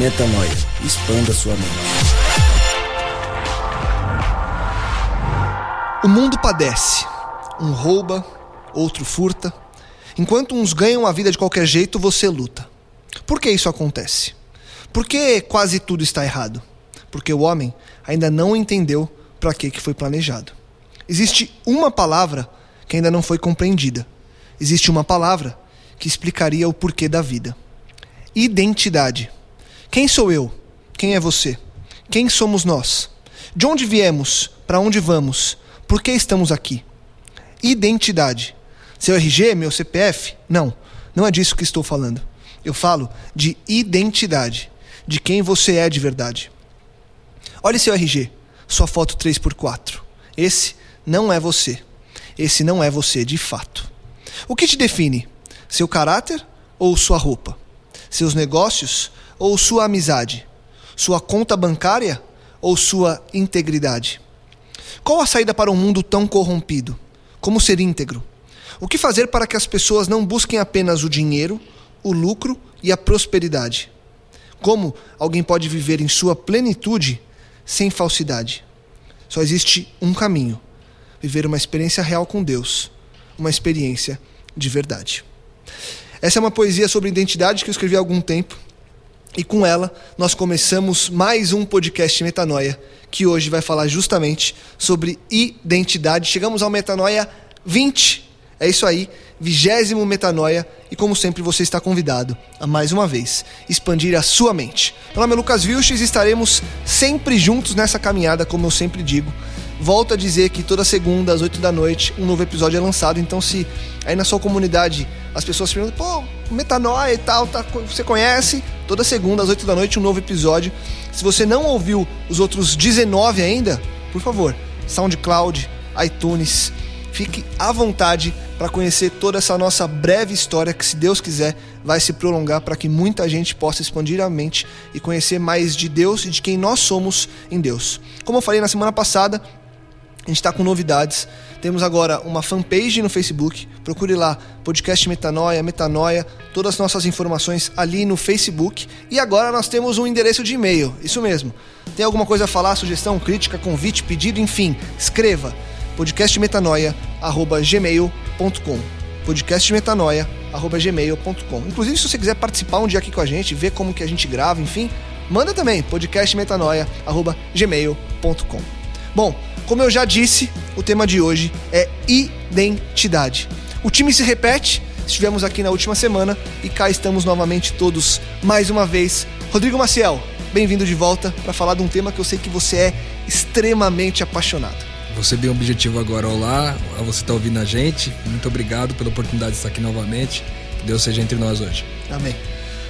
Metanoia. Expanda sua mente. O mundo padece. Um rouba, outro furta. Enquanto uns ganham a vida de qualquer jeito, você luta. Por que isso acontece? Por que quase tudo está errado? Porque o homem ainda não entendeu para que que foi planejado. Existe uma palavra que ainda não foi compreendida. Existe uma palavra que explicaria o porquê da vida. Identidade. Quem sou eu? Quem é você? Quem somos nós? De onde viemos? Para onde vamos? Por que estamos aqui? Identidade. Seu RG, meu CPF? Não, não é disso que estou falando. Eu falo de identidade, de quem você é de verdade. Olhe seu RG, sua foto 3x4. Esse não é você. Esse não é você de fato. O que te define? Seu caráter ou sua roupa? Seus negócios ou sua amizade? Sua conta bancária ou sua integridade? Qual a saída para um mundo tão corrompido? Como ser íntegro? O que fazer para que as pessoas não busquem apenas o dinheiro, o lucro e a prosperidade? Como alguém pode viver em sua plenitude sem falsidade? Só existe um caminho: viver uma experiência real com Deus, uma experiência de verdade. Essa é uma poesia sobre identidade que eu escrevi há algum tempo. E com ela, nós começamos mais um podcast Metanoia, que hoje vai falar justamente sobre identidade. Chegamos ao Metanoia 20. É isso aí, vigésimo Metanoia. E como sempre, você está convidado a mais uma vez expandir a sua mente. Meu nome é Lucas Vilches e estaremos sempre juntos nessa caminhada, como eu sempre digo. Volto a dizer que toda segunda, às 8 da noite, um novo episódio é lançado. Então, se aí na sua comunidade as pessoas perguntam, pô, metanoia e tal, tá, você conhece? Toda segunda, às 8 da noite, um novo episódio. Se você não ouviu os outros 19 ainda, por favor, SoundCloud, iTunes, fique à vontade para conhecer toda essa nossa breve história que, se Deus quiser, vai se prolongar para que muita gente possa expandir a mente e conhecer mais de Deus e de quem nós somos em Deus. Como eu falei na semana passada, a gente está com novidades. Temos agora uma fanpage no Facebook. Procure lá, podcast Metanoia, Metanoia, todas as nossas informações ali no Facebook. E agora nós temos um endereço de e-mail. Isso mesmo. Tem alguma coisa a falar, sugestão, crítica, convite, pedido, enfim, escreva podcastmetanoia@gmail.com. podcastmetanoia@gmail.com. Inclusive, se você quiser participar um dia aqui com a gente, ver como que a gente grava, enfim, manda também podcastmetanoia@gmail.com. Bom, como eu já disse, o tema de hoje é identidade. O time se repete, estivemos aqui na última semana e cá estamos novamente todos mais uma vez. Rodrigo Maciel, bem-vindo de volta para falar de um tema que eu sei que você é extremamente apaixonado. Você bem objetivo agora, olá, a você está ouvindo a gente. Muito obrigado pela oportunidade de estar aqui novamente. Que Deus seja entre nós hoje. Amém.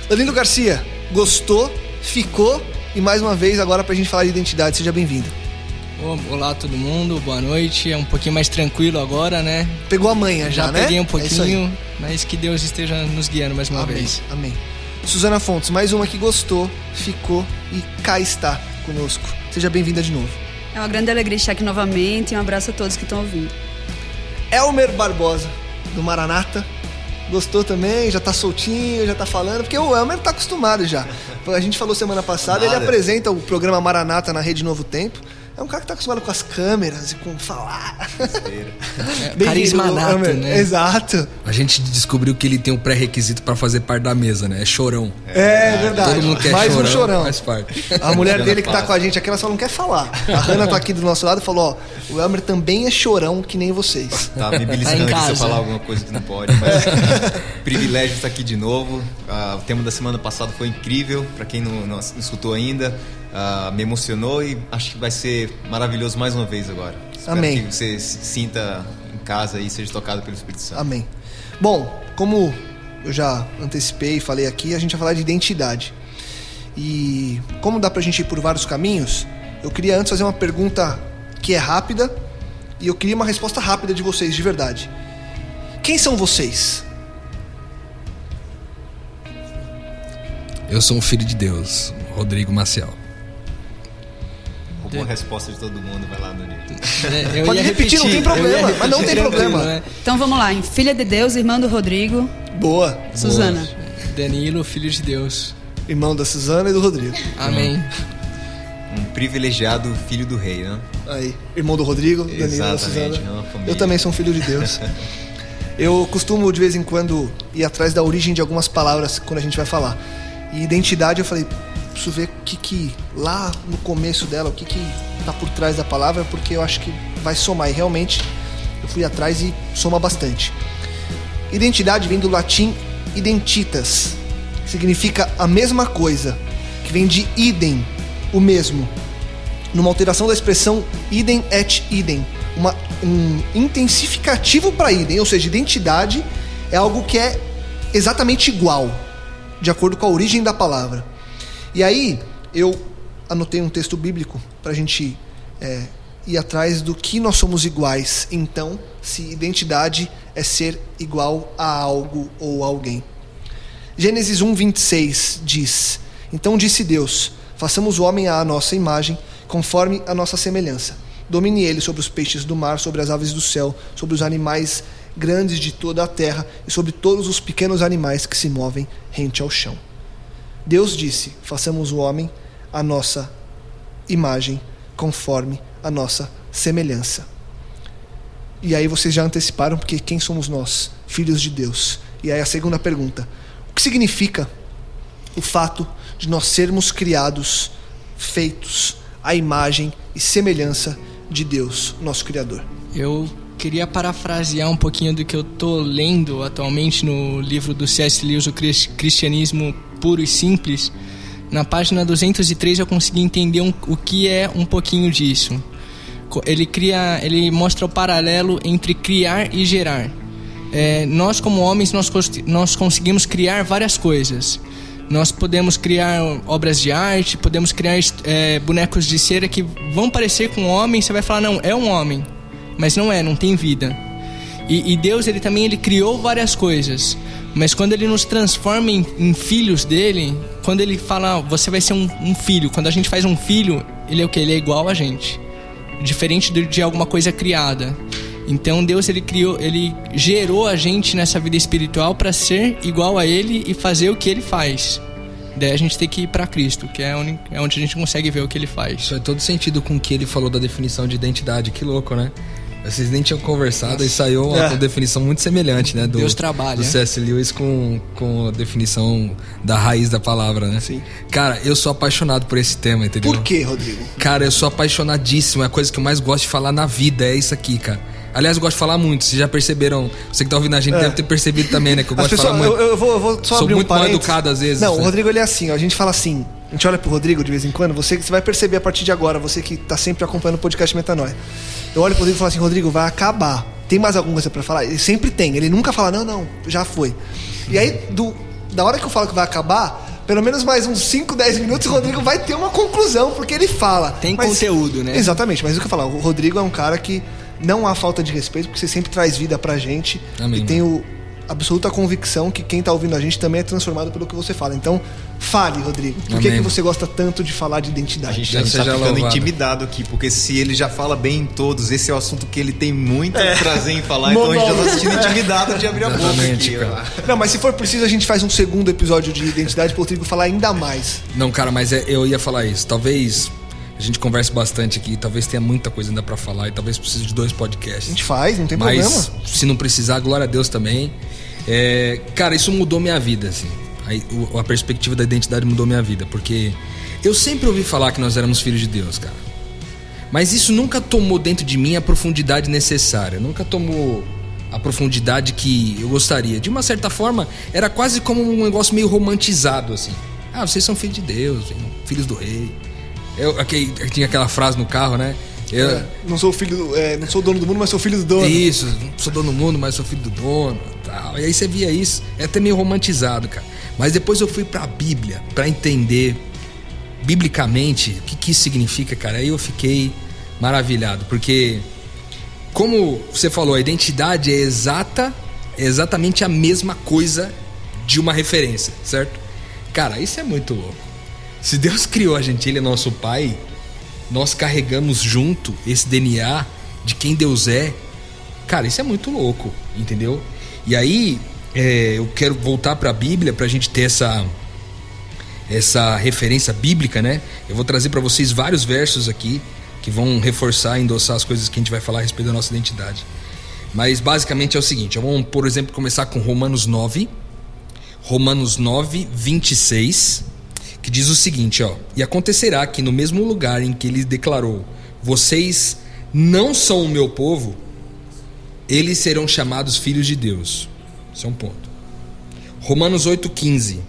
Danilo Garcia, gostou, ficou e mais uma vez agora para a gente falar de identidade. Seja bem-vindo. Olá todo mundo, boa noite. É um pouquinho mais tranquilo agora, né? Pegou a manha já, já né? peguei um É pouquinho, aí. mas que Deus esteja nos guiando mais uma Amém. vez. Amém. Suzana Fontes, mais uma que gostou, ficou e cá está conosco. Seja bem-vinda de novo. É uma grande alegria estar aqui novamente e um abraço a todos que estão ouvindo. Elmer Barbosa, do Maranata. Gostou também, já tá soltinho, já tá falando, porque o Elmer tá acostumado já. A gente falou semana passada, ele Nada. apresenta o programa Maranata na Rede Novo Tempo. É um cara que tá acostumado com as câmeras e com falar. É, carisma nato, né? Exato. A gente descobriu que ele tem um pré-requisito pra fazer parte da mesa, né? É chorão. É, verdade. Todo mundo quer Mais chorão, um chorão. faz parte. A mulher dele que tá com a gente aqui, ela só não quer falar. A Hannah tá aqui do nosso lado e falou: ó, o Elmer também é chorão que nem vocês. Tá me beliscando Tá se eu falar alguma coisa que não pode, mas privilégio estar aqui de novo. Ah, o tema da semana passada foi incrível, para quem não, não escutou ainda. Ah, me emocionou e acho que vai ser maravilhoso mais uma vez agora. Espero Amém. que você se sinta em casa e seja tocado pelo Espírito Santo. Amém. Bom, como eu já antecipei e falei aqui, a gente vai falar de identidade. E como dá pra gente ir por vários caminhos, eu queria antes fazer uma pergunta que é rápida e eu queria uma resposta rápida de vocês, de verdade. Quem são vocês? Eu sou um filho de Deus, Rodrigo Maciel. Roubou a resposta de todo mundo, vai lá, Dani. É, Pode ia repetir, não tem problema, mas não repetir tem problema. né? Então vamos lá, em filha de Deus, irmã do Rodrigo, Boa. Suzana. Danilo, filho de Deus. Irmão da Suzana e do Rodrigo. Amém. Um privilegiado filho do rei, né? Aí, irmão do Rodrigo, Danilo da Exatamente, Suzana. é. Eu também sou um filho de Deus. Eu costumo de vez em quando ir atrás da origem de algumas palavras quando a gente vai falar. E identidade eu falei, preciso ver o que que lá no começo dela, o que que tá por trás da palavra, porque eu acho que vai somar. E realmente eu fui atrás e soma bastante. Identidade vem do latim identitas, significa a mesma coisa, que vem de idem, o mesmo numa alteração da expressão idem et idem, uma, um intensificativo para idem, ou seja, identidade é algo que é exatamente igual, de acordo com a origem da palavra. E aí eu anotei um texto bíblico para a gente é, ir atrás do que nós somos iguais. Então, se identidade é ser igual a algo ou alguém. Gênesis 1, 26 diz: Então disse Deus: Façamos o homem à nossa imagem, conforme a nossa semelhança. Domine ele sobre os peixes do mar, sobre as aves do céu, sobre os animais grandes de toda a terra e sobre todos os pequenos animais que se movem rente ao chão. Deus disse: Façamos o homem à nossa imagem, conforme a nossa semelhança. E aí vocês já anteciparam, porque quem somos nós? Filhos de Deus. E aí a segunda pergunta: o que significa o fato de nós sermos criados, feitos à imagem e semelhança de Deus, nosso Criador? Eu queria parafrasear um pouquinho do que eu tô lendo atualmente no livro do C.S. Lewis, o Cris- Cristianismo Puro e Simples. Na página 203 eu consegui entender um- o que é um pouquinho disso. Ele cria, ele mostra o paralelo entre criar e gerar. É, nós como homens nós, nós conseguimos criar várias coisas. Nós podemos criar obras de arte, podemos criar é, bonecos de cera que vão parecer com um homem. Você vai falar não, é um homem, mas não é, não tem vida. E, e Deus ele também ele criou várias coisas, mas quando ele nos transforma em, em filhos dele, quando ele fala "Ah, você vai ser um, um filho, quando a gente faz um filho, ele é o que? Ele é igual a gente, diferente de, de alguma coisa criada. Então Deus ele criou, ele gerou a gente nessa vida espiritual para ser igual a ele e fazer o que ele faz. Daí a gente tem que ir para Cristo, que é onde, é onde a gente consegue ver o que ele faz. Isso faz todo sentido com o que ele falou da definição de identidade. Que louco, né? Vocês nem tinham conversado e saiu uma É. definição muito semelhante, né? Do, Deus trabalha. Do C.S. Lewis com, com a definição da raiz da palavra, né? Sim. Cara, eu sou apaixonado por esse tema, entendeu? Por quê, Rodrigo? Cara, eu sou apaixonadíssimo. É a coisa que eu mais gosto de falar na vida. É isso aqui, cara. Aliás, eu gosto de falar muito. Vocês já perceberam? Você que tá ouvindo a gente É. deve ter percebido também, né? Que eu gosto de pessoas, falar eu, muito. eu vou, eu vou só Sou abrir muito um mal parênteses. educado às vezes, Não, o né? Rodrigo ele é assim, ó, a gente fala assim. A gente olha pro Rodrigo de vez em quando, você, você vai perceber a partir de agora, você que tá sempre acompanhando o podcast Metanoia. Eu olho pro Rodrigo e falo assim, Rodrigo, vai acabar. Tem mais alguma coisa pra falar? Ele sempre tem, ele nunca fala, não, não, já foi. E aí, do, da hora que eu falo que vai acabar, pelo menos mais uns 5, 10 minutos, o Rodrigo vai ter uma conclusão, porque ele fala. Tem conteúdo, né? Exatamente, mas o que eu falo, o Rodrigo é um cara que não há falta de respeito, porque você sempre traz vida pra gente. Amém, e tenho absoluta convicção que quem tá ouvindo a gente também é transformado pelo que você fala. Então, fale, Rodrigo. Por que, Amém. que você gosta tanto de falar de A identidade? a gente tá seja ficando louvado. intimidado aqui, porque se ele já fala bem em todos, esse é o assunto que ele tem muito prazer em falar, então a gente já tá sentindo intimidado de abrir a boca Exatamente, aqui. ó. Não, mas se for preciso, a gente faz um segundo episódio de identidade pro Rodrigo falar ainda mais. Não, cara, mas é- eu ia falar isso. Talvez A gente conversa bastante aqui, talvez tenha muita coisa ainda para falar e talvez precise de dois podcasts. A gente faz, não tem Mas problema. se não precisar, glória a Deus também. É, cara, isso mudou minha vida, assim. O- a perspectiva da identidade mudou minha vida, porque eu sempre ouvi falar que nós éramos filhos de Deus, cara. Mas isso nunca tomou dentro de mim a profundidade necessária, nunca tomou a profundidade que eu gostaria. De uma certa forma, era quase como um negócio meio romantizado, assim. Ah, vocês são filhos de Deus, filhos do rei. Eu, aquele- tinha aquela frase no carro, né? Eu, É, não sou filho, do- é, não sou dono do mundo, mas sou filho do dono. isso, não sou dono do mundo, mas sou filho do dono. Tal. E aí você via isso, é até meio romantizado, cara. Mas depois eu fui pra Bíblia pra entender biblicamente o que, que isso significa, cara. Aí eu fiquei maravilhado, porque como você falou, a identidade é exata, é exatamente a mesma coisa de uma referência, certo? Cara, isso é muito louco. Se Deus criou a gente, ele é nosso pai, nós carregamos junto esse DNA de quem Deus é. Cara, isso é muito louco, entendeu? E aí, é, eu quero voltar para a Bíblia para a gente ter essa essa referência bíblica, né? Eu vou trazer para vocês vários versos aqui que vão reforçar endossar as coisas que a gente vai falar a respeito da nossa identidade. Mas basicamente é o seguinte: vamos, por exemplo, começar com Romanos 9, Romanos 9, 26, que diz o seguinte: ó, E acontecerá que no mesmo lugar em que ele declarou: Vocês não são o meu povo, eles serão chamados filhos de Deus. Isso é um ponto. Romanos 8,15: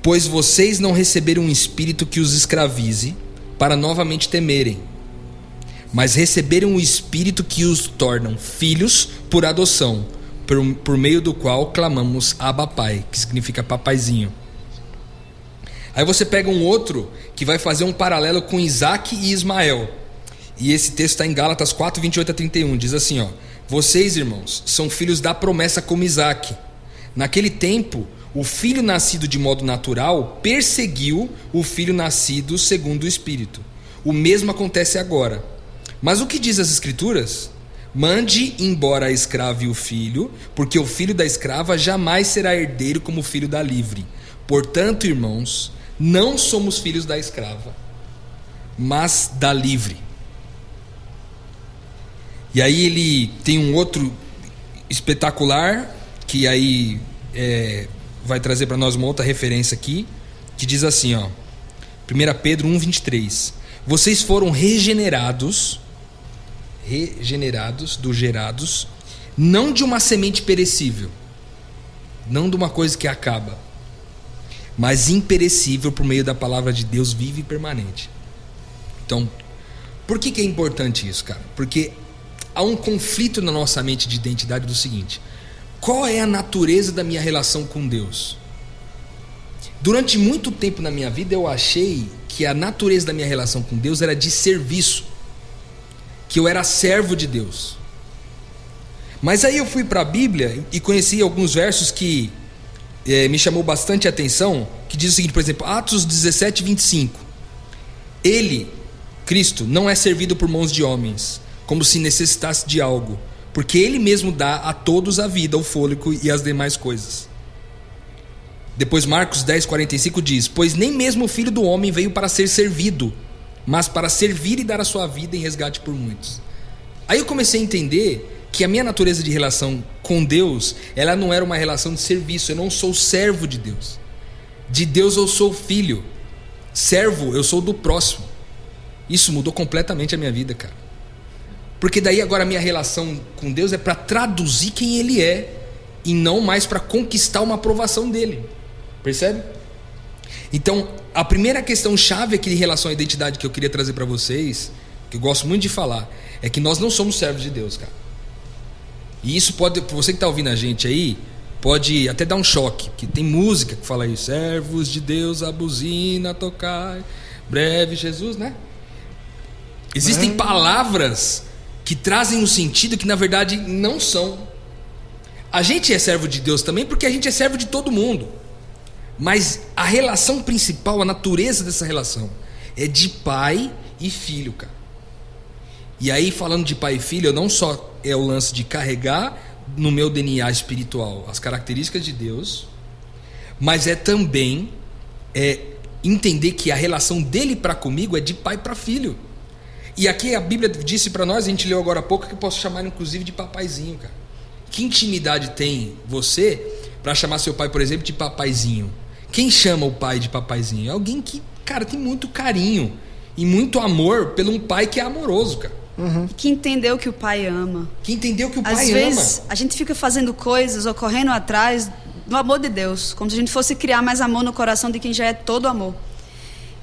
Pois vocês não receberam um espírito que os escravize para novamente temerem, mas receberam um espírito que os tornam filhos por adoção, por, por meio do qual clamamos Abba Pai, que significa papaizinho. Aí você pega um outro que vai fazer um paralelo com Isaac e Ismael. E esse texto está em Gálatas 4, 28 a 31. Diz assim: ó, Vocês, irmãos, são filhos da promessa como Isaac. Naquele tempo, o filho nascido de modo natural perseguiu o filho nascido segundo o Espírito. O mesmo acontece agora. Mas o que diz as Escrituras? Mande embora a escrava e o filho, porque o filho da escrava jamais será herdeiro como o filho da livre. Portanto, irmãos, não somos filhos da escrava, mas da livre. E aí ele tem um outro espetacular, que aí é, vai trazer para nós uma outra referência aqui, que diz assim, ó, 1 Pedro 1,23. Vocês foram regenerados, regenerados, do gerados, não de uma semente perecível, não de uma coisa que acaba, mas imperecível por meio da palavra de Deus viva e permanente. Então, por que, que é importante isso, cara? Porque há um conflito na nossa mente de identidade do seguinte: qual é a natureza da minha relação com Deus? Durante muito tempo na minha vida eu achei que a natureza da minha relação com Deus era de serviço, que eu era servo de Deus. Mas aí eu fui para a Bíblia e conheci alguns versos que eh, me chamou bastante atenção, que diz o seguinte, por exemplo, Atos 17, 25. Ele, Cristo, não é servido por mãos de homens, como se necessitasse de algo, porque ele mesmo dá a todos a vida, o fôlego e as demais coisas. Depois Marcos 10, 45 diz: Pois nem mesmo o filho do homem veio para ser servido, mas para servir e dar a sua vida em resgate por muitos. Aí eu comecei a entender que a minha natureza de relação com Deus, ela não era uma relação de serviço, eu não sou servo de Deus. De Deus eu sou filho. Servo, eu sou do próximo. Isso mudou completamente a minha vida, cara. Porque daí agora a minha relação com Deus é para traduzir quem Ele é e não mais para conquistar uma aprovação dele. Percebe? Então, a primeira questão chave aqui em relação à identidade que eu queria trazer para vocês, que eu gosto muito de falar, é que nós não somos servos de Deus, cara. E isso pode, você que está ouvindo a gente aí, pode até dar um choque, que tem música que fala isso, servos de Deus, a buzina tocar, breve Jesus, né? Existem É. palavras que trazem um sentido que na verdade não são. A gente é servo de Deus também porque a gente é servo de todo mundo. Mas a relação principal, a natureza dessa relação, é de pai e filho, cara. E aí, falando de pai e filho, não só é o lance de carregar no meu DNA espiritual as características de Deus, mas é também é, entender que a relação dele para comigo é de pai para filho. E aqui a Bíblia disse para nós, a gente leu agora há pouco, que eu posso chamar inclusive de papaizinho, cara. Que intimidade tem você para chamar seu pai, por exemplo, de papaizinho? Quem chama o pai de papaizinho? É alguém que, cara, tem muito carinho e muito amor pelo um pai que é amoroso, cara. Uhum. Que entendeu que o pai ama. Que entendeu que o Às pai vezes, ama. a gente fica fazendo coisas ou correndo atrás do amor de Deus, como se a gente fosse criar mais amor no coração de quem já é todo amor.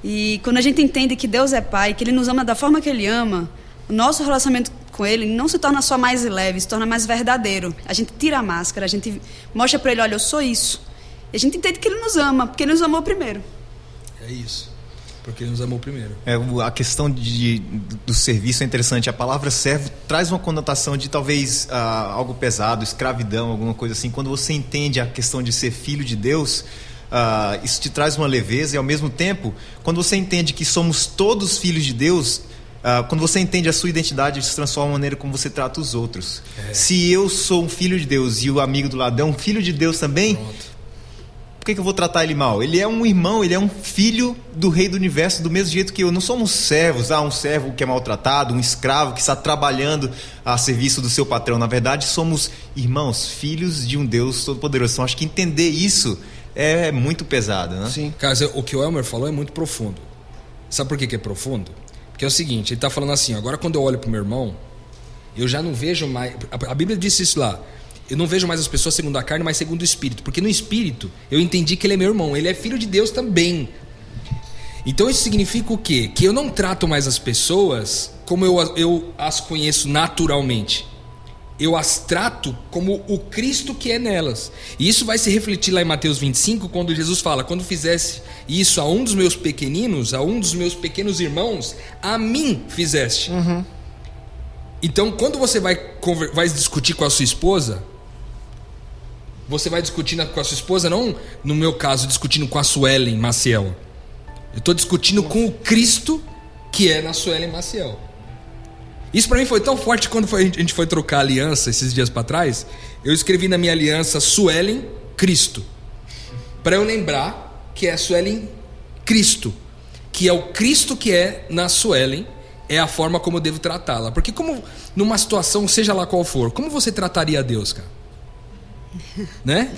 E quando a gente entende que Deus é pai, que ele nos ama da forma que ele ama, o nosso relacionamento com ele não se torna só mais leve, se torna mais verdadeiro. A gente tira a máscara, a gente mostra para ele, olha, eu sou isso. E a gente entende que ele nos ama, porque ele nos amou primeiro. É isso. Porque ele nos amou primeiro. É, a questão de, do serviço é interessante. A palavra servo traz uma conotação de talvez uh, algo pesado, escravidão, alguma coisa assim. Quando você entende a questão de ser filho de Deus, uh, isso te traz uma leveza e ao mesmo tempo, quando você entende que somos todos filhos de Deus, uh, quando você entende a sua identidade, isso transforma a maneira como você trata os outros. É. Se eu sou um filho de Deus e o amigo do lado é um filho de Deus também. Pronto por que, que, eu vou tratar ele mal? Ele é um irmão, ele é um filho do rei do universo, do mesmo jeito que eu. Não somos servos, ah, um servo que é maltratado, um escravo que está trabalhando a serviço do seu patrão. Na verdade, somos irmãos, filhos de um Deus todo-poderoso. Então, acho que entender isso é muito pesado, né? Sim. Cara, o que o Elmer falou é muito profundo. Sabe por que, que é profundo? Porque é o seguinte, ele está falando assim, agora quando eu olho para o meu irmão, eu já não vejo mais... A Bíblia disse isso lá, eu não vejo mais as pessoas segundo a carne, mas segundo o espírito. Porque no espírito eu entendi que ele é meu irmão, ele é filho de Deus também. Então isso significa o quê? Que eu não trato mais as pessoas como eu, eu as conheço naturalmente. Eu as trato como o Cristo que é nelas. E isso vai se refletir lá em Mateus 25, quando Jesus fala: Quando fizesse isso a um dos meus pequeninos, a um dos meus pequenos irmãos, a mim fizeste. Uhum. Então, quando você vai, vai discutir com a sua esposa, você vai discutindo com a sua esposa, não no meu caso, discutindo com a Suelen Maciel. Eu estou discutindo com o Cristo que é na Suelen Maciel. Isso para mim foi tão forte quando foi, a gente foi trocar aliança esses dias para trás. Eu escrevi na minha aliança Suelen Cristo. Para eu lembrar que é Suelen Cristo. Que é o Cristo que é na Suelen. É a forma como eu devo tratá-la. Porque, como numa situação, seja lá qual for, como você trataria a Deus, cara? né?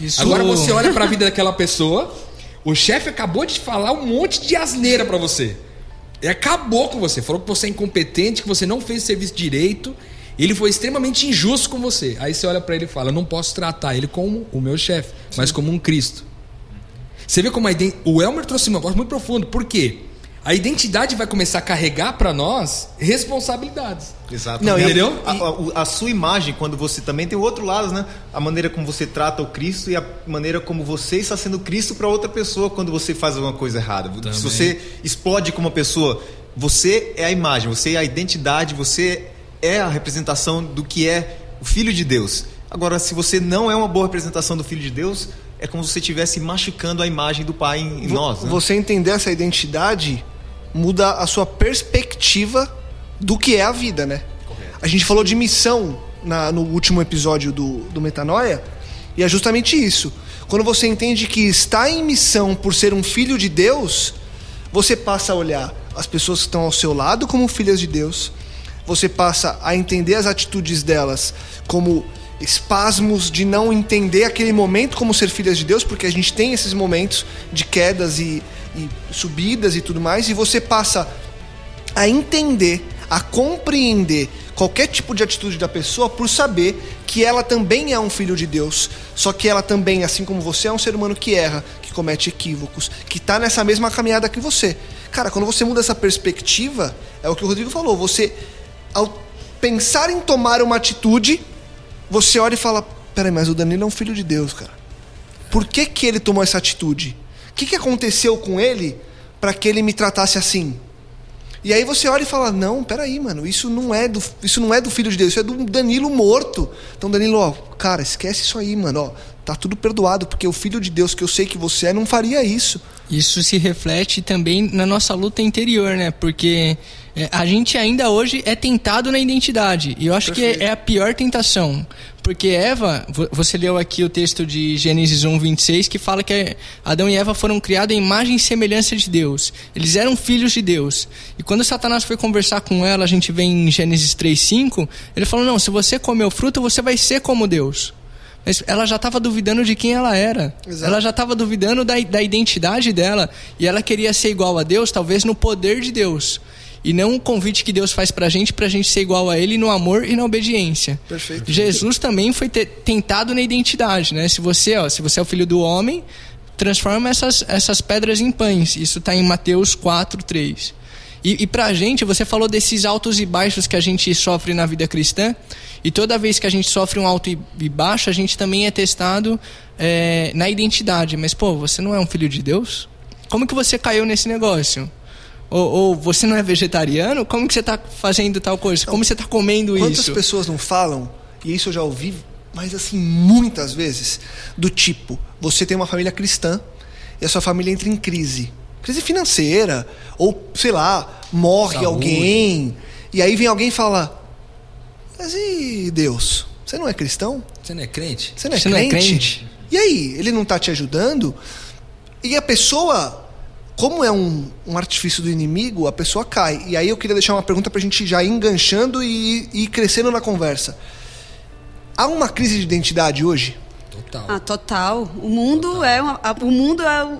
Isso... Agora você olha para a vida daquela pessoa, o chefe acabou de falar um monte de asneira para você. Ele acabou com você, falou que você é incompetente, que você não fez o serviço direito. Ele foi extremamente injusto com você. Aí você olha para ele e fala: "Não posso tratar ele como o meu chefe, mas como um Cristo". Você vê como a o Elmer trouxe um negócio muito profundo. Por quê? A identidade vai começar a carregar para nós responsabilidades. Exato. Não, entendeu? A, a, a, sua imagem, quando você também tem o outro lado, né? A maneira como você trata o Cristo e a maneira como você está sendo Cristo para outra pessoa quando você faz alguma coisa errada. Também. Se você explode como uma pessoa, você é a imagem, você é a identidade, você é a representação do que é o Filho de Deus. Agora, se você não é uma boa representação do Filho de Deus, é como se você estivesse machucando a imagem do Pai em, em nós. Né? Você entender essa identidade muda a sua perspectiva do que é a vida, né? Correto. A gente falou de missão na, no último episódio do, do Metanoia, e é justamente isso. Quando você entende que está em missão por ser um filho de Deus, você passa a olhar as pessoas que estão ao seu lado como filhas de Deus, você passa a entender as atitudes delas como espasmos de não entender aquele momento como ser filhas de Deus, porque a gente tem esses momentos de quedas e, e subidas e tudo mais, e você passa a entender, a compreender qualquer tipo de atitude da pessoa por saber que ela também é um filho de Deus. Só que ela também, assim como você, é um ser humano que erra, que comete equívocos, que está nessa mesma caminhada que você. Cara, quando você muda essa perspectiva, é o que o Rodrigo falou, você ao pensar em tomar uma atitude, você olha e fala: peraí, mas o Danilo é um filho de Deus, cara. Por que, que ele tomou essa atitude? O que, que aconteceu com ele para que ele me tratasse assim? E aí você olha e fala: Não, peraí, mano, isso não é do, isso não é do filho de Deus, isso é do Danilo morto. Então, Danilo, ó, cara, esquece isso aí, mano, ó, tá tudo perdoado, porque o filho de Deus que eu sei que você é não faria isso. Isso se reflete também na nossa luta interior, né? Porque É, a gente ainda hoje é tentado na identidade. E eu acho Perfeito. que é, é, a pior tentação. Porque Eva, você leu aqui o texto de Gênesis 1, 26, que fala que Adão e Eva foram criados em imagem e semelhança de Deus. Eles eram filhos de Deus. E quando Satanás foi conversar com ela, a gente vê em Gênesis 3, 5, ele falou: Não, se você comer o fruto, você vai ser como Deus. Mas ela já estava duvidando de quem ela era. Exato. Ela já estava duvidando da, da identidade dela. E ela queria ser igual a Deus, talvez no poder de Deus. E não um convite que Deus faz pra gente, pra gente ser igual a Ele no amor e na obediência. Perfeito. Jesus também foi tentado na identidade, né? Se você, ó, se você é o filho do homem, transforma essas, essas pedras em pães. Isso está em Mateus 4, 3. E, e pra gente, você falou desses altos e baixos que a gente sofre na vida cristã. E toda vez que a gente sofre um alto e baixo, a gente também é testado é, na identidade. Mas, pô, você não é um filho de Deus? Como que você caiu nesse negócio? Ou, ou, você não é vegetariano? Como que você está fazendo tal coisa? Como você está comendo quantas isso? Quantas pessoas não falam, e isso eu já ouvi, mas assim, muitas vezes, do tipo, você tem uma família cristã e a sua família entra em crise. Crise financeira, ou sei lá, morre Saúde. alguém, e aí vem alguém e fala: Mas e Deus? Você não é cristão? Você não é crente? Você não é, você crente? Não é crente? E aí, ele não está te ajudando? E a pessoa como é um, um artifício do inimigo, a pessoa cai. E aí eu queria deixar uma pergunta para a gente já ir enganchando e, e ir crescendo na conversa. Há uma crise de identidade hoje? Total. Ah, total. O mundo total. é uma, a, o mundo é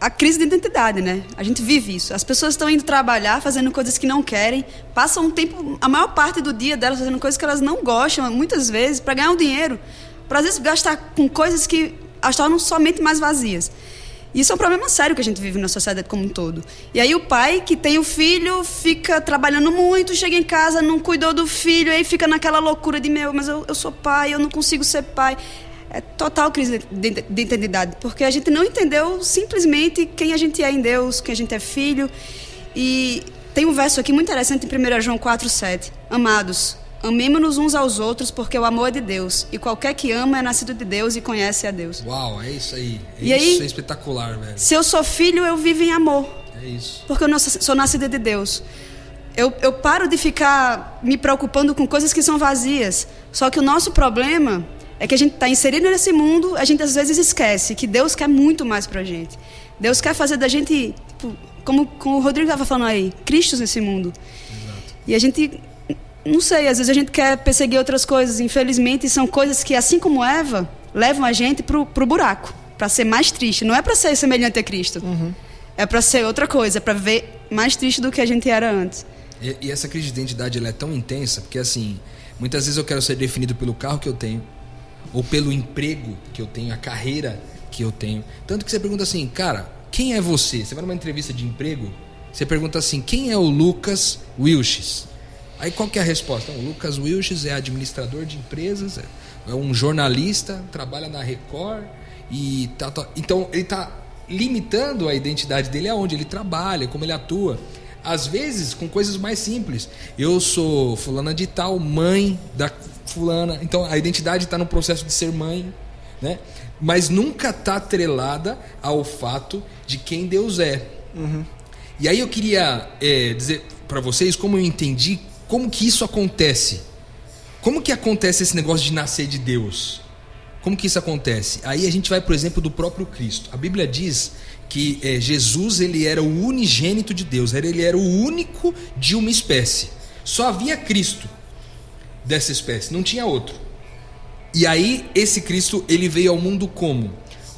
a crise de identidade, né? A gente vive isso. As pessoas estão indo trabalhar, fazendo coisas que não querem, passam um tempo, a maior parte do dia delas fazendo coisas que elas não gostam, muitas vezes, para ganhar um dinheiro, para às vezes gastar com coisas que as tornam somente mais vazias. Isso é um problema sério que a gente vive na sociedade como um todo. E aí o pai que tem o filho fica trabalhando muito, chega em casa, não cuidou do filho, aí fica naquela loucura de meu, mas eu, eu sou pai, eu não consigo ser pai. É total crise de, de identidade, porque a gente não entendeu simplesmente quem a gente é em Deus, quem a gente é filho. E tem um verso aqui muito interessante em 1 João 4,7. Amados, Amemos-nos uns aos outros, porque o amor é de Deus. E qualquer que ama é nascido de Deus e conhece a Deus. Uau, é isso aí. É e isso aí, é espetacular, velho. Se eu sou filho, eu vivo em amor. É isso. Porque eu sou nascida de Deus. Eu, eu paro de ficar me preocupando com coisas que são vazias. Só que o nosso problema é que a gente está inserido nesse mundo, a gente às vezes esquece que Deus quer muito mais pra gente. Deus quer fazer da gente, tipo, como, como o Rodrigo estava falando aí, Cristos nesse mundo. Exato. E a gente não sei, às vezes a gente quer perseguir outras coisas. Infelizmente, são coisas que, assim como Eva, levam a gente pro, pro buraco, para ser mais triste. Não é para ser semelhante a Cristo. Uhum. É para ser outra coisa, é para ver mais triste do que a gente era antes. E, e essa crise de identidade ela é tão intensa, porque assim, muitas vezes eu quero ser definido pelo carro que eu tenho, ou pelo emprego que eu tenho, a carreira que eu tenho. Tanto que você pergunta assim, cara, quem é você? Você vai numa entrevista de emprego, você pergunta assim, quem é o Lucas Wilches? Aí qual que é a resposta? Então, o Lucas Wilches é administrador de empresas, é, é um jornalista, trabalha na Record e tá, tá, então ele está limitando a identidade dele aonde ele trabalha, como ele atua. Às vezes com coisas mais simples. Eu sou fulana de tal, mãe da fulana. Então a identidade está no processo de ser mãe, né? Mas nunca está atrelada ao fato de quem Deus é. Uhum. E aí eu queria é, dizer para vocês como eu entendi como que isso acontece? Como que acontece esse negócio de nascer de Deus? Como que isso acontece? Aí a gente vai, por exemplo, do próprio Cristo. A Bíblia diz que é, Jesus ele era o unigênito de Deus, ele era o único de uma espécie. Só havia Cristo dessa espécie, não tinha outro. E aí esse Cristo ele veio ao mundo como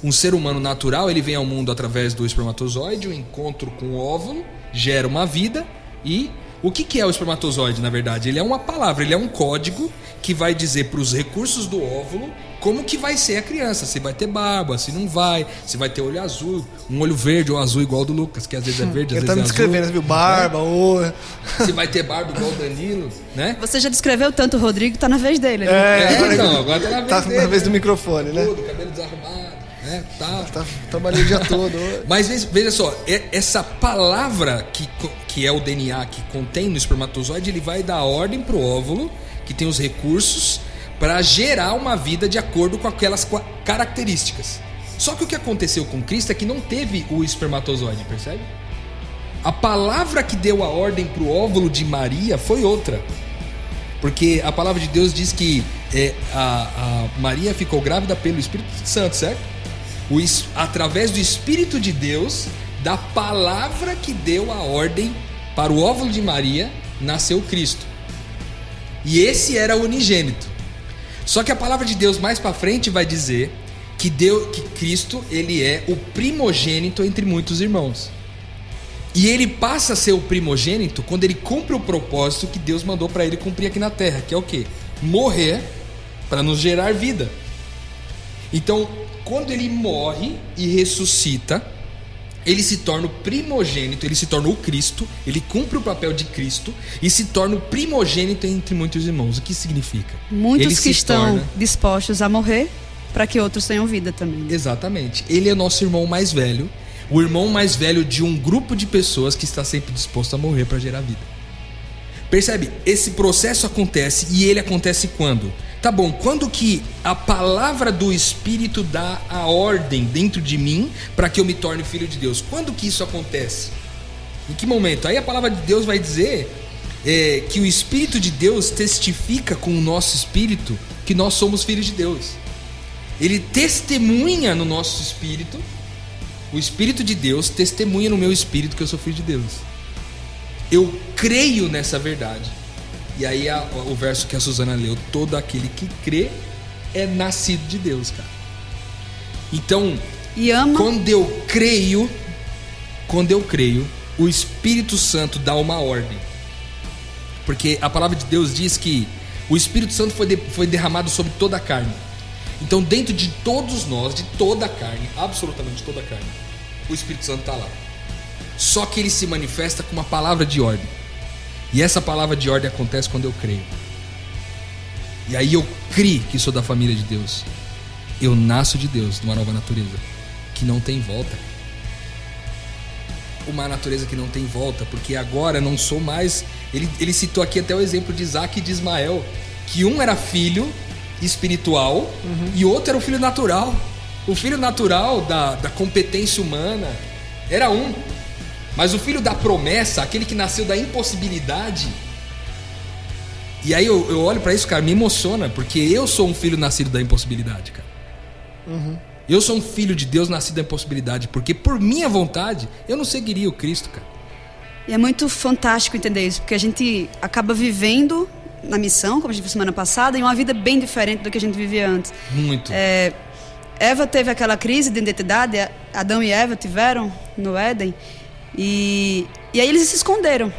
um ser humano natural, ele vem ao mundo através do espermatozoide, o encontro com o óvulo gera uma vida e o que, que é o espermatozoide, na verdade? Ele é uma palavra, ele é um código que vai dizer para os recursos do óvulo como que vai ser a criança, se vai ter barba, se não vai, se vai ter olho azul, um olho verde ou azul igual do Lucas, que às vezes é verde, às Ele tá vezes tá me é descrevendo, viu? Barba, né? olho. Se vai ter barba igual o Danilo, né? Você já descreveu tanto o Rodrigo, tá na vez dele. Né? É, é então, agora tá na vez tá dele. na vez do microfone, né? Tudo, cabelo desarrumado. É, tá. tá trabalhando o dia todo. Mas veja só, é, essa palavra que, que é o DNA que contém no espermatozoide, ele vai dar ordem para o óvulo, que tem os recursos, para gerar uma vida de acordo com aquelas características. Só que o que aconteceu com Cristo é que não teve o espermatozoide, percebe? A palavra que deu a ordem para o óvulo de Maria foi outra. Porque a palavra de Deus diz que é, a, a Maria ficou grávida pelo Espírito Santo, certo? O, através do Espírito de Deus, da palavra que deu a ordem para o óvulo de Maria, nasceu Cristo. E esse era o unigênito. Só que a palavra de Deus mais para frente vai dizer que deu que Cristo, ele é o primogênito entre muitos irmãos. E ele passa a ser o primogênito quando ele cumpre o propósito que Deus mandou para ele cumprir aqui na terra, que é o quê? Morrer para nos gerar vida. Então, quando ele morre e ressuscita, ele se torna o primogênito, ele se torna o Cristo, ele cumpre o papel de Cristo e se torna o primogênito entre muitos irmãos. O que significa? Muitos ele que estão torna... dispostos a morrer para que outros tenham vida também. Exatamente. Ele é nosso irmão mais velho o irmão mais velho de um grupo de pessoas que está sempre disposto a morrer para gerar vida. Percebe? Esse processo acontece e ele acontece quando? Tá bom, quando que a palavra do Espírito dá a ordem dentro de mim para que eu me torne filho de Deus? Quando que isso acontece? Em que momento? Aí a palavra de Deus vai dizer é, que o Espírito de Deus testifica com o nosso espírito que nós somos filhos de Deus. Ele testemunha no nosso espírito o Espírito de Deus testemunha no meu espírito que eu sou filho de Deus. Eu creio nessa verdade. E aí a, o verso que a Suzana leu: todo aquele que crê é nascido de Deus, cara. Então, quando eu creio, quando eu creio, o Espírito Santo dá uma ordem. Porque a palavra de Deus diz que o Espírito Santo foi, de, foi derramado sobre toda a carne. Então, dentro de todos nós, de toda a carne, absolutamente toda a carne, o Espírito Santo está lá. Só que ele se manifesta com uma palavra de ordem. E essa palavra de ordem acontece quando eu creio. E aí eu criei que sou da família de Deus. Eu nasço de Deus, de uma nova natureza, que não tem volta. Uma natureza que não tem volta, porque agora não sou mais. Ele, ele citou aqui até o exemplo de Isaac e de Ismael, que um era filho espiritual uhum. e outro era o filho natural. O filho natural da, da competência humana era um. Mas o filho da promessa, aquele que nasceu da impossibilidade. E aí eu, eu olho para isso, cara, me emociona, porque eu sou um filho nascido da impossibilidade, cara. Uhum. Eu sou um filho de Deus nascido da impossibilidade, porque por minha vontade eu não seguiria o Cristo, cara. E é muito fantástico entender isso, porque a gente acaba vivendo na missão, como a gente viu semana passada, e uma vida bem diferente do que a gente vivia antes. Muito. É, Eva teve aquela crise de identidade, Adão e Eva tiveram no Éden, e, e aí eles se esconderam.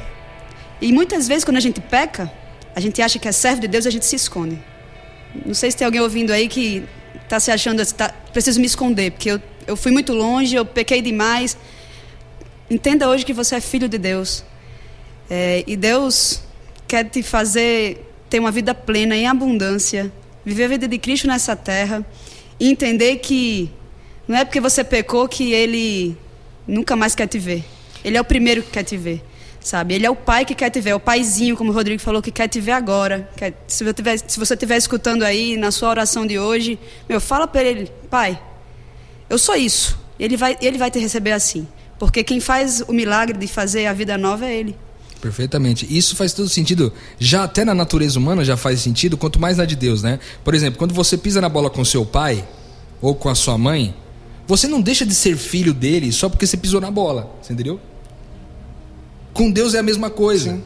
E muitas vezes, quando a gente peca, a gente acha que é servo de Deus, a gente se esconde. Não sei se tem alguém ouvindo aí que está se achando, assim, tá, preciso me esconder, porque eu, eu fui muito longe, eu pequei demais. Entenda hoje que você é filho de Deus. É, e Deus quer te fazer ter uma vida plena, em abundância, viver a vida de Cristo nessa terra e entender que não é porque você pecou que Ele nunca mais quer te ver. Ele é o primeiro que quer te ver, sabe? Ele é o pai que quer te ver, é o paizinho, como o Rodrigo falou, que quer te ver agora. Quer, se, você tiver, se você estiver escutando aí na sua oração de hoje, meu, fala para ele, pai, eu sou isso. Ele vai, ele vai te receber assim. Porque quem faz o milagre de fazer a vida nova é ele. Perfeitamente. Isso faz todo sentido. Já até na natureza humana já faz sentido, quanto mais na de Deus, né? Por exemplo, quando você pisa na bola com seu pai ou com a sua mãe, você não deixa de ser filho dele só porque você pisou na bola, entendeu? Com Deus é a mesma coisa. Sim.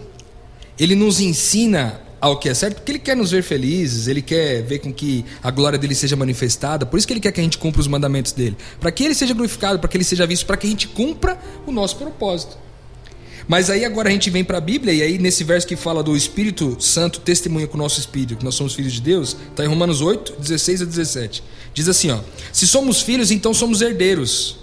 Ele nos ensina ao que é certo, porque ele quer nos ver felizes, ele quer ver com que a glória dele seja manifestada, por isso que ele quer que a gente cumpra os mandamentos dele, para que ele seja glorificado, para que ele seja visto, para que a gente cumpra o nosso propósito. Mas aí agora a gente vem para a Bíblia e aí nesse verso que fala do Espírito Santo testemunha com o nosso espírito que nós somos filhos de Deus, está em Romanos 8, 16 a 17. Diz assim, ó: Se somos filhos, então somos herdeiros,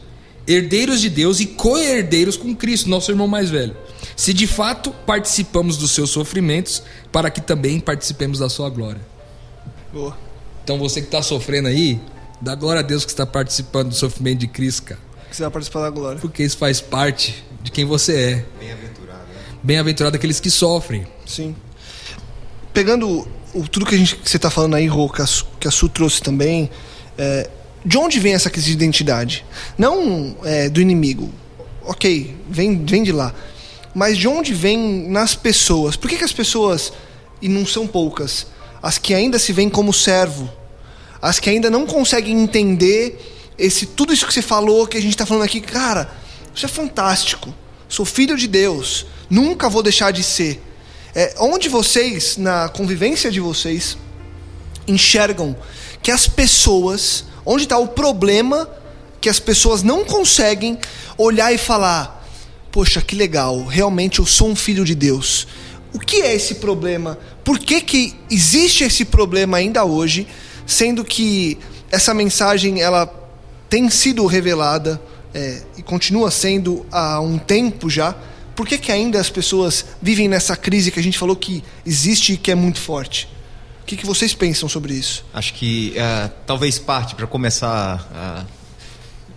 herdeiros de Deus e co-herdeiros com Cristo, nosso irmão mais velho. Se de fato participamos dos seus sofrimentos, para que também participemos da sua glória. Boa. Então você que está sofrendo aí, dá glória a Deus que está participando do sofrimento de Cristo, cara. Que você vai participar da glória. Porque isso faz parte de quem você é. Bem-aventurado. Né? Bem-aventurado aqueles que sofrem. Sim. Pegando o, tudo que, a gente, que você está falando aí, Rô, que a, que a Su trouxe também, é, de onde vem essa crise de identidade? Não é, do inimigo. ok, vem, vem de lá. Mas de onde vem nas pessoas? Por que, que as pessoas, e não são poucas, as que ainda se veem como servo, as que ainda não conseguem entender esse tudo isso que você falou, que a gente está falando aqui, cara, isso é fantástico. Sou filho de Deus, nunca vou deixar de ser. É, onde vocês, na convivência de vocês, enxergam que as pessoas, onde está o problema que as pessoas não conseguem olhar e falar: Poxa, que legal, realmente eu sou um filho de Deus. O que é esse problema? Por que, que existe esse problema ainda hoje, sendo que essa mensagem ela tem sido revelada é, e continua sendo há um tempo já? Por que, que ainda as pessoas vivem nessa crise que a gente falou que existe e que é muito forte? O que, que vocês pensam sobre isso? Acho que uh, talvez parte para começar a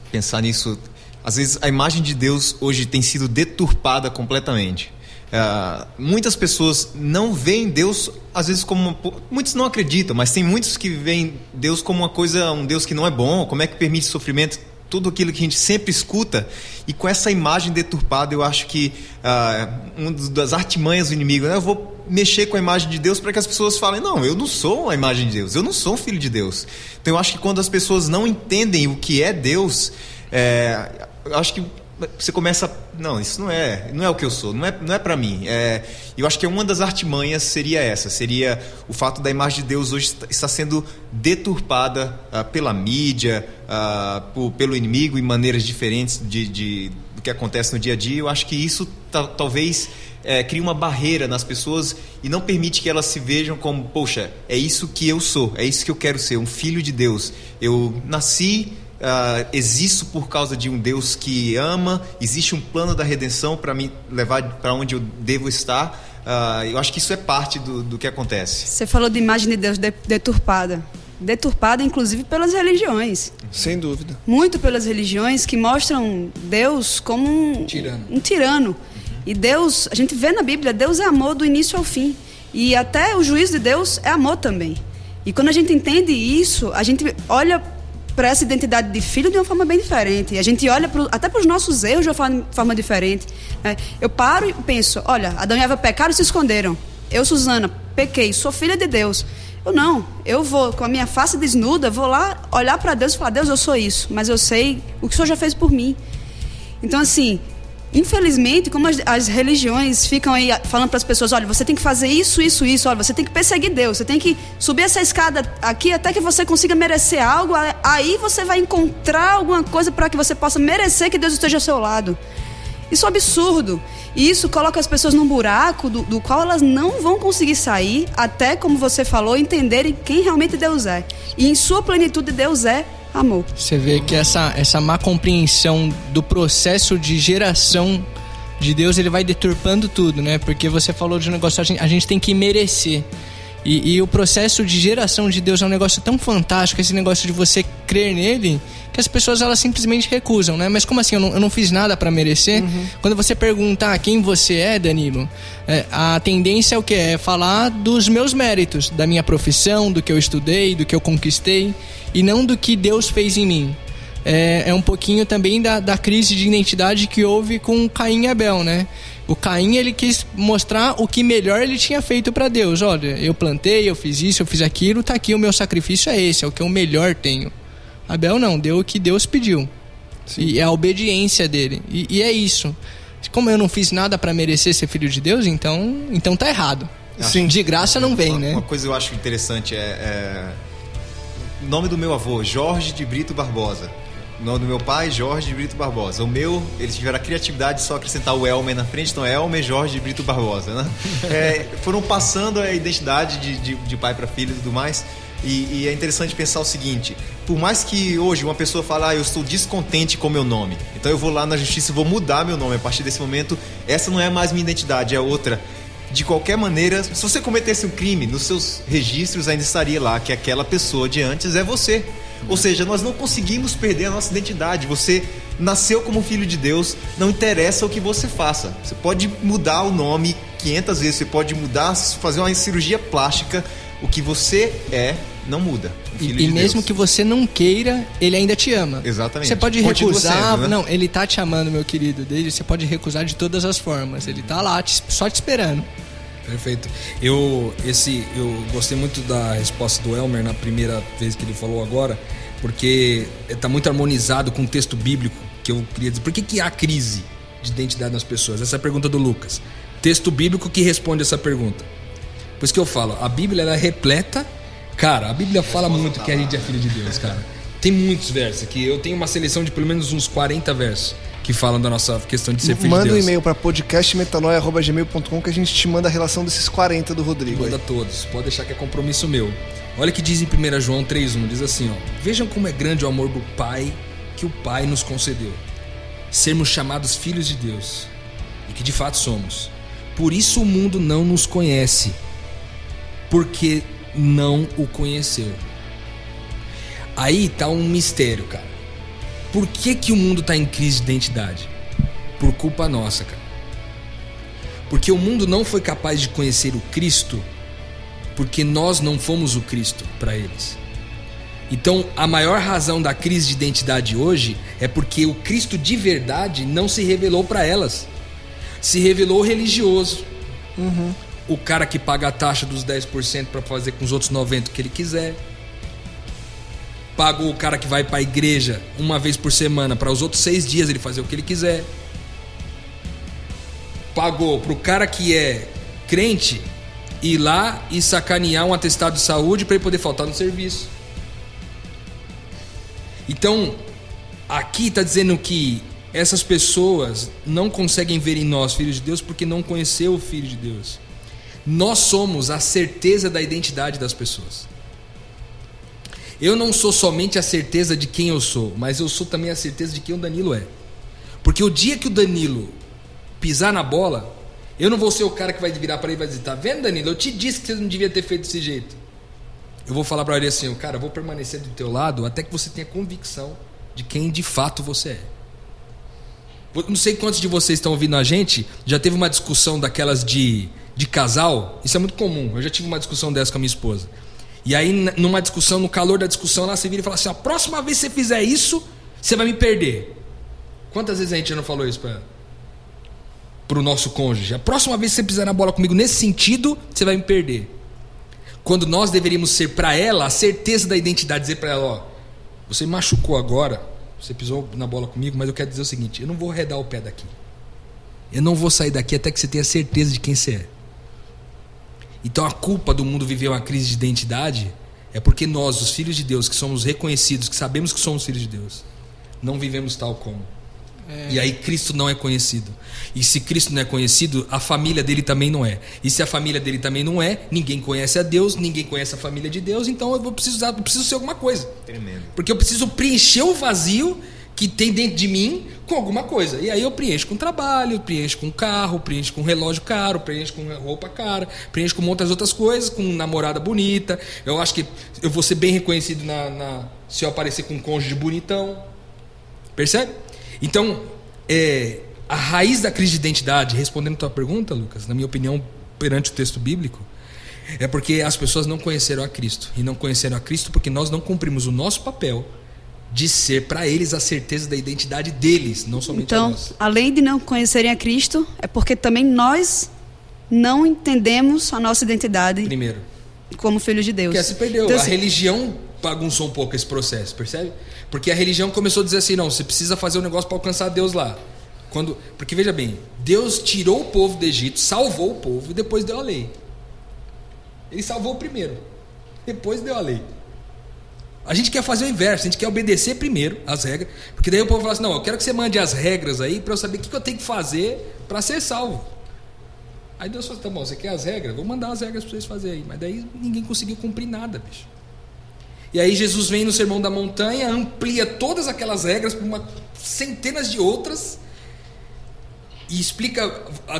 pensar nisso. Às vezes a imagem de Deus hoje tem sido deturpada completamente. Uh, muitas pessoas não veem Deus às vezes como uma, muitos não acreditam, mas tem muitos que veem Deus como uma coisa, um Deus que não é bom. Como é que permite sofrimento? Tudo aquilo que a gente sempre escuta e com essa imagem deturpada, eu acho que uh, uma das artimanhas do inimigo, né? eu vou mexer com a imagem de Deus para que as pessoas falem: não, eu não sou a imagem de Deus, eu não sou um filho de Deus. Então eu acho que quando as pessoas não entendem o que é Deus, é, acho que você começa não isso não é não é o que eu sou não é não é para mim é, eu acho que uma das artimanhas seria essa seria o fato da imagem de Deus hoje está sendo deturpada uh, pela mídia uh, por, pelo inimigo em maneiras diferentes de, de, do que acontece no dia a dia eu acho que isso talvez é, cria uma barreira nas pessoas e não permite que elas se vejam como poxa é isso que eu sou é isso que eu quero ser um filho de Deus eu nasci Uh, existo por causa de um Deus que ama, existe um plano da redenção para me levar para onde eu devo estar. Uh, eu acho que isso é parte do, do que acontece. Você falou de imagem de Deus deturpada. Deturpada, inclusive, pelas religiões. Sem dúvida. Muito pelas religiões que mostram Deus como um tirano. Um tirano. E Deus, a gente vê na Bíblia, Deus é amor do início ao fim. E até o juízo de Deus é amor também. E quando a gente entende isso, a gente olha para essa identidade de filho de uma forma bem diferente. A gente olha pro, até para os nossos erros de uma forma, forma diferente. Né? Eu paro e penso: olha, Adão e Eva pecaram e se esconderam. Eu, Suzana, pequei, sou filha de Deus. Eu não, eu vou com a minha face desnuda, vou lá olhar para Deus e falar: Deus, eu sou isso, mas eu sei o que o Senhor já fez por mim. Então, assim, Infelizmente, como as, as, religiões ficam aí falando para as pessoas, olha, você tem que fazer isso, isso, isso, olha, você tem que perseguir Deus, você tem que subir essa escada aqui até que você consiga merecer algo, aí você vai encontrar alguma coisa para que você possa merecer que Deus esteja ao seu lado. Isso é um absurdo. E isso coloca as pessoas num buraco do, do qual elas não vão conseguir sair, até, como você falou, entenderem quem realmente Deus é. E em sua plenitude, Deus é amor. Você vê que essa, essa má compreensão do processo de geração de Deus, ele vai deturpando tudo, né? Porque você falou de um negócio, a gente, a gente tem que merecer. E, e, o processo de geração de Deus é um negócio tão fantástico, esse negócio de você crer nele, que as pessoas elas simplesmente recusam, né? Mas como assim? Eu não, eu não fiz nada para merecer? Uhum. Quando você perguntar quem você é, Danilo, é, a tendência é o que? É falar dos meus méritos, da minha profissão, do que eu estudei, do que eu conquistei e não do que Deus fez em mim. É, é um pouquinho também da, da crise de identidade que houve com Caim e Abel, né? O Caim ele quis mostrar o que melhor ele tinha feito para Deus. Olha, eu plantei, eu fiz isso, eu fiz aquilo, tá aqui o meu sacrifício é esse, é o que eu melhor tenho. Abel não, deu o que Deus pediu. Sim. E é a obediência dele. E, e é isso. Como eu não fiz nada para merecer ser filho de Deus, então, então tá errado. Sim. De graça não vem, uma, né? Uma coisa eu acho interessante é, é nome do meu avô, Jorge de Brito Barbosa. O nome do meu pai, Jorge Brito Barbosa. O meu, eles tiveram a criatividade de só acrescentar o Elmer na frente, então é Elmer Jorge Brito Barbosa, né? É, foram passando a identidade de, de, de pai para filho e tudo mais. E, e, é interessante pensar o seguinte: por mais que hoje uma pessoa fale, ah, eu estou descontente com meu nome, então eu vou lá na justiça e vou mudar meu nome. A partir desse momento, essa não é mais minha identidade, é outra de qualquer maneira, se você cometesse um crime, nos seus registros ainda estaria lá que aquela pessoa de antes é você. Ou seja, nós não conseguimos perder a nossa identidade. Você nasceu como filho de Deus, não interessa o que você faça. Você pode mudar o nome 500 vezes, você pode mudar, fazer uma cirurgia plástica, o que você é não muda. E, filho e de mesmo Deus. que você não queira, ele ainda te ama. Exatamente. Você pode Continua recusar. sendo, né? Não, ele tá te amando, meu querido. Desde você pode recusar de todas as formas. Ele tá lá, te- só te esperando. Perfeito. Eu esse eu gostei muito da resposta do Elmer na primeira vez que ele falou agora, porque está muito harmonizado com o texto bíblico que eu queria dizer. Por que, que há crise de identidade nas pessoas? Essa é a pergunta do Lucas. Texto bíblico que responde essa pergunta. Por isso que eu falo, a Bíblia ela é repleta. Cara, a Bíblia fala muito que a gente é filho de Deus, cara. Tem muitos versos aqui. Eu tenho uma seleção de pelo menos uns 40 versos que falam da nossa questão de ser filho Manda de um Deus. e-mail para podcastmetanoia.gmail.com que a gente te manda a relação desses 40 do Rodrigo. aí. Manda todos, pode deixar que é compromisso meu. Olha o que diz em 1 João 3,1: diz assim: ó, Vejam como é grande o amor do Pai que o Pai nos concedeu. Sermos chamados filhos de Deus, e que de fato somos. Por isso o mundo não nos conhece, porque não o conheceu. Aí tá um mistério, cara. Por que, que o mundo tá em crise de identidade? Por culpa nossa, cara. Porque o mundo não foi capaz de conhecer o Cristo porque nós não fomos o Cristo para eles. Então, a maior razão da crise de identidade hoje é porque o Cristo de verdade não se revelou para elas. Se revelou religioso. O cara que paga a taxa dos 10% para fazer com os outros 90% o que ele quiser. Pagou o cara que vai para a igreja uma vez por semana para os outros seis dias ele fazer o que ele quiser pagou pro cara que é crente ir lá e sacanear um atestado de saúde para ele poder faltar no serviço. Então, aqui está dizendo que essas pessoas não conseguem ver em nós filhos de Deus porque não conheceu o filho de Deus. Nós somos a certeza da identidade das pessoas. Eu não sou somente a certeza de quem eu sou, mas eu sou também a certeza de quem o Danilo é. Porque o dia que o Danilo pisar na bola, eu não vou ser o cara que vai virar para ele e vai dizer: Tá vendo, Danilo? Eu te disse que você não devia ter feito desse jeito. Eu vou falar para ele assim: Cara, eu vou permanecer do teu lado até que você tenha convicção de quem de fato você é. Não sei quantos de vocês estão ouvindo a gente, já teve uma discussão daquelas de, de casal. Isso é muito comum. Eu já tive uma discussão dessa com a minha esposa. E aí, numa discussão, no calor da discussão, ela se vira e fala assim: A próxima vez que você fizer isso, você vai me perder. Quantas vezes a gente já não falou isso pra ela? Pro nosso cônjuge. A próxima vez que você pisar na bola comigo nesse sentido, você vai me perder. Quando nós deveríamos ser para ela a certeza da identidade, dizer para ela, ó, você me machucou agora, você pisou na bola comigo, mas eu quero dizer o seguinte, eu não vou arredar o pé daqui. Eu não vou sair daqui até que você tenha certeza de quem você é. Então a culpa do mundo viver uma crise de identidade é porque nós, os filhos de Deus, que somos reconhecidos, que sabemos que somos filhos de Deus, não vivemos tal como. E aí Cristo não é conhecido. E se Cristo não é conhecido, a família dele também não é. E se a família dele também não é, ninguém conhece a Deus, ninguém conhece a família de Deus, então eu vou precisar, eu preciso ser alguma coisa. Tremendo. Porque eu preciso preencher o vazio que tem dentro de mim com alguma coisa. E aí eu preencho com trabalho, preencho com carro, preencho com relógio caro, preencho com roupa cara, preencho com muitas outras coisas, com namorada bonita. Eu acho que eu vou ser bem reconhecido na, na- se eu aparecer com um cônjuge bonitão. Percebe? Então, é, a raiz da crise de identidade, respondendo a tua pergunta, Lucas, na minha opinião, perante o texto bíblico, é porque as pessoas não conheceram a Cristo. E não conheceram a Cristo porque nós não cumprimos o nosso papel de ser para eles a certeza da identidade deles, não somente Então, nossa. além de não conhecerem a Cristo, é porque também nós não entendemos a nossa identidade Primeiro. como filhos de Deus. Porque se perdeu. Então, a assim, religião bagunçou um pouco esse processo, percebe? Porque a religião começou a dizer assim: não, você precisa fazer um negócio para alcançar Deus lá. Quando, porque veja bem, Deus tirou o povo do Egito, salvou o povo e depois deu a lei. Ele salvou primeiro, depois deu a lei. A gente quer fazer o inverso, a gente quer obedecer primeiro as regras, porque daí o povo fala assim: não, eu quero que você mande as regras aí para eu saber o que que eu tenho que fazer para ser salvo. Aí Deus falou: tá bom, você quer as regras? Vou mandar as regras para vocês fazerem aí. Mas daí ninguém conseguiu cumprir nada, bicho. E aí Jesus vem no Sermão da Montanha, amplia todas aquelas regras para uma centenas de outras e explica,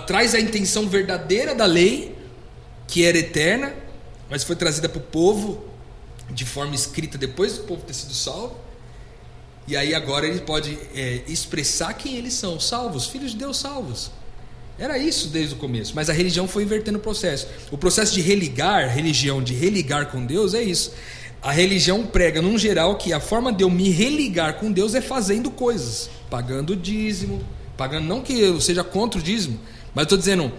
traz a intenção verdadeira da lei, que era eterna, mas foi trazida para o povo de forma escrita depois do povo ter sido salvo. E aí agora ele pode é, expressar quem eles são, salvos, filhos de Deus salvos. Era isso desde o começo, mas a religião foi invertendo o processo. O processo de religar, religião, de religar com Deus é isso. A religião prega, num geral, que a forma de eu me religar com Deus é fazendo coisas, pagando dízimo, pagando, não que eu seja contra o dízimo, mas estou dizendo,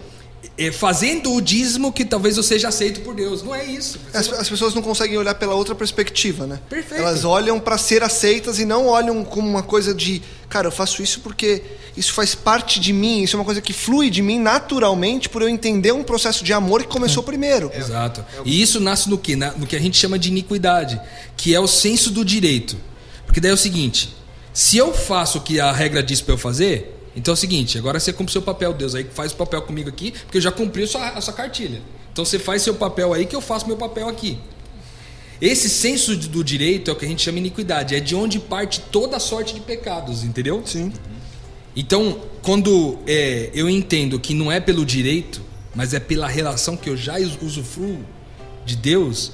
fazendo o dízimo que talvez eu seja aceito por Deus. Não é isso. As, as pessoas não conseguem olhar pela outra perspectiva, né? Perfeito. Elas olham para ser aceitas e não olham como uma coisa de, cara, eu faço isso porque isso faz parte de mim, isso é uma coisa que flui de mim naturalmente por eu entender um processo de amor que começou primeiro. Exato. E isso nasce no que? No que a gente chama de iniquidade, que é o senso do direito. Porque daí é o seguinte: se eu faço o que a regra diz para eu fazer, então é o seguinte, agora você cumpre seu papel, Deus, aí faz o papel comigo aqui, porque eu já cumpri a sua, a sua cartilha. Então você faz seu papel aí que eu faço meu papel aqui. Esse senso do direito é o que a gente chama de iniquidade, é de onde parte toda a sorte de pecados, entendeu? Sim. Então, quando é, eu entendo que não é pelo direito, mas é pela relação que eu já us- usufruo de Deus,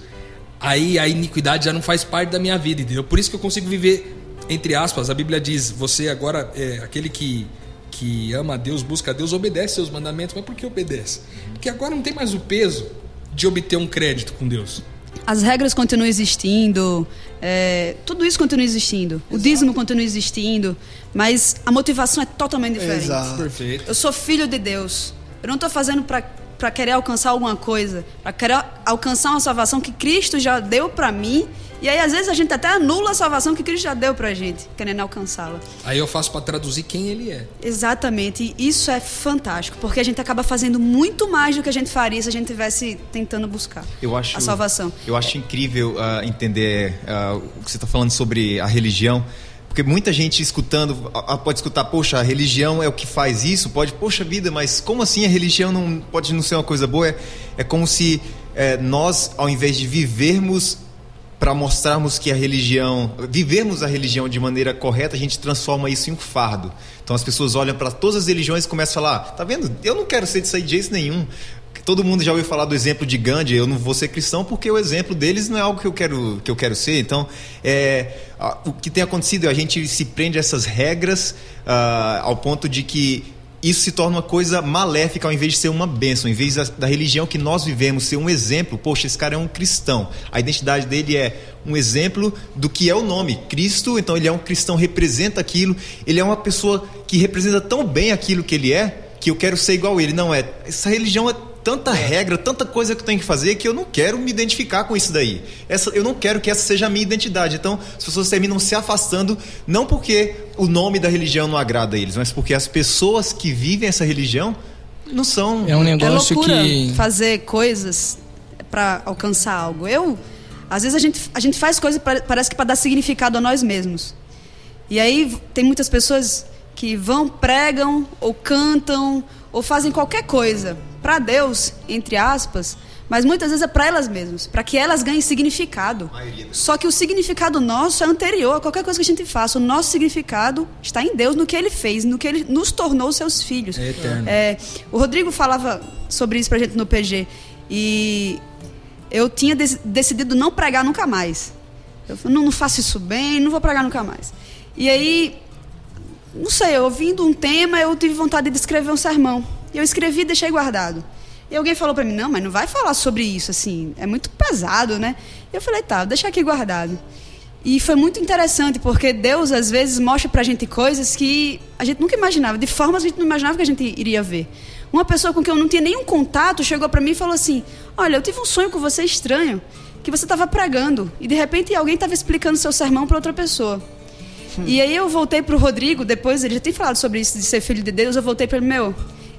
aí a iniquidade já não faz parte da minha vida, entendeu? Por isso que eu consigo viver, entre aspas, a Bíblia diz: você agora é aquele que, que ama a Deus, busca a Deus, obedece seus mandamentos. Mas por que obedece? Porque agora não tem mais o peso de obter um crédito com Deus. As regras continuam existindo, é, tudo isso continua existindo, o dízimo continua existindo, mas a motivação é totalmente diferente. Exato. Perfeito. Eu sou filho de Deus. Eu não estou fazendo para querer alcançar alguma coisa, para querer alcançar uma salvação que Cristo já deu para mim. E aí, às vezes, a gente até anula a salvação que Cristo já deu para a gente, querendo alcançá-la. Aí eu faço para traduzir quem ele é. Exatamente. E isso é fantástico, porque a gente acaba fazendo muito mais do que a gente faria se a gente tivesse tentando buscar Eu acho, a salvação. Eu acho incrível ah, entender ah, o que você está falando sobre a religião. Porque muita gente escutando ah, ah, pode escutar, poxa, a religião é o que faz isso, pode, poxa vida, mas como assim a religião não pode não ser uma coisa boa? É, é como se eh, nós, ao invés de vivermos para mostrarmos que a religião, vivermos a religião de maneira correta, a gente transforma isso em um fardo. Então as pessoas olham para todas as religiões e começam a falar: tá vendo? Eu não quero ser disso aí de jeito nenhum. Todo mundo já ouviu falar do exemplo de Gandhi. Eu não vou ser cristão porque o exemplo deles não é algo que eu quero, que eu quero ser. Então, é, o que tem acontecido é a gente se prende a essas regras ah, ao ponto de que isso se torna uma coisa maléfica ao invés de ser uma bênção, em vez da, da religião que nós vivemos ser um exemplo. Poxa, esse cara é um cristão. A identidade dele é um exemplo do que é o nome Cristo. Então ele é um cristão, representa aquilo. Ele é uma pessoa que representa tão bem aquilo que ele é que eu quero ser igual a ele. Não é. Essa religião é tanta regra, tanta coisa que eu tenho que fazer que eu não quero me identificar com isso daí. Essa, eu não quero que essa seja a minha identidade. Então, as pessoas terminam se afastando, não porque o nome da religião não agrada a eles, mas porque as pessoas que vivem essa religião não são. É um É negócio loucura que. fazer coisas para alcançar algo. Eu, às vezes a gente, a gente faz coisas parece que para dar significado a nós mesmos. E aí tem muitas pessoas que vão, pregam ou cantam ou fazem qualquer coisa para Deus, entre aspas, mas muitas vezes é para elas mesmas, para que elas ganhem significado. Só que o significado nosso é anterior a qualquer coisa que a gente faça. O nosso significado está em Deus, no que Ele fez, no que Ele nos tornou seus filhos. É eterno. É, o Rodrigo falava sobre isso pra gente no PG. E eu tinha dec- decidido não pregar nunca mais. Eu falei, não, não faço isso bem, não vou pregar nunca mais. E aí, não sei, ouvindo um tema, eu tive vontade de escrever um sermão. E eu escrevi e deixei guardado. E alguém falou pra mim, não, mas não vai falar sobre isso, assim, é muito pesado, né? E eu falei, tá, vou deixar aqui guardado. E foi muito interessante, porque Deus, às vezes, mostra pra gente coisas que a gente nunca imaginava, de formas que a gente não imaginava que a gente iria ver. Uma pessoa com quem eu não tinha nenhum contato chegou pra mim e falou assim: Olha, eu tive um sonho com você estranho, que você estava pregando, e de repente alguém estava explicando seu sermão para outra pessoa. E aí eu voltei pro Rodrigo, depois ele já tinha falado sobre isso de ser filho de Deus, eu voltei para ele, meu,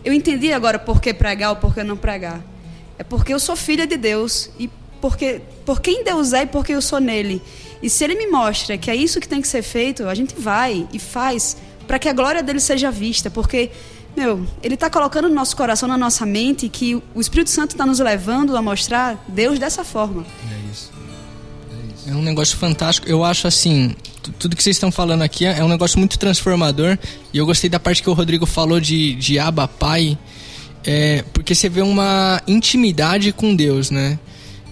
eu entendi agora por que pregar ou por que não pregar. É porque eu sou filha de Deus e porque por quem Deus é e porque eu sou nele. E se ele me mostra que é isso que tem que ser feito, a gente vai e faz para que a glória dele seja vista, porque meu, ele está colocando no nosso coração, na nossa mente, que o Espírito Santo está nos levando a mostrar Deus dessa forma. É isso. É um negócio fantástico. Eu acho assim, tu- tudo que vocês estão falando aqui é é um negócio muito transformador. E eu gostei da parte que o Rodrigo falou de, de Abba Pai, é, porque você vê uma intimidade com Deus, né?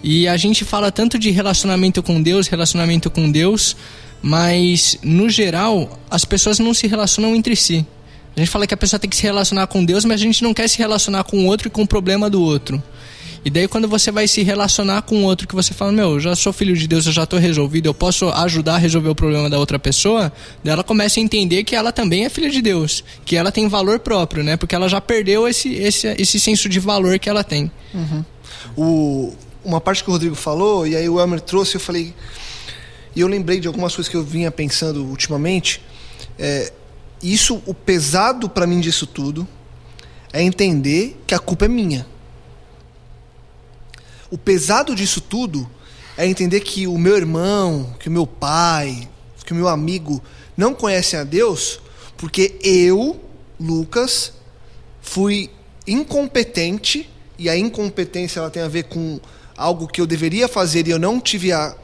E a gente fala tanto de relacionamento com Deus, relacionamento com Deus, mas no geral as pessoas não se relacionam entre si. A gente fala que a pessoa tem que se relacionar com Deus, mas a gente não quer se relacionar com o outro e com o problema do outro. E daí quando você vai se relacionar com outro que você fala, meu, eu já sou filho de Deus, eu já estou resolvido, eu posso ajudar a resolver o problema da outra pessoa, daí ela começa a entender que ela também é filha de Deus, que ela tem valor próprio, né? Porque ela já perdeu esse, esse, esse senso de valor que ela tem. O, uma parte que o Rodrigo falou, e aí o Elmer trouxe, eu falei. E eu lembrei de algumas coisas que eu vinha pensando ultimamente. É, isso, o pesado para mim disso tudo é entender que a culpa é minha. O pesado disso tudo é entender que o meu irmão, que o meu pai, que o meu amigo não conhecem a Deus porque eu, Lucas, fui incompetente e a incompetência ela tem a ver com algo que eu deveria fazer e eu não tive a,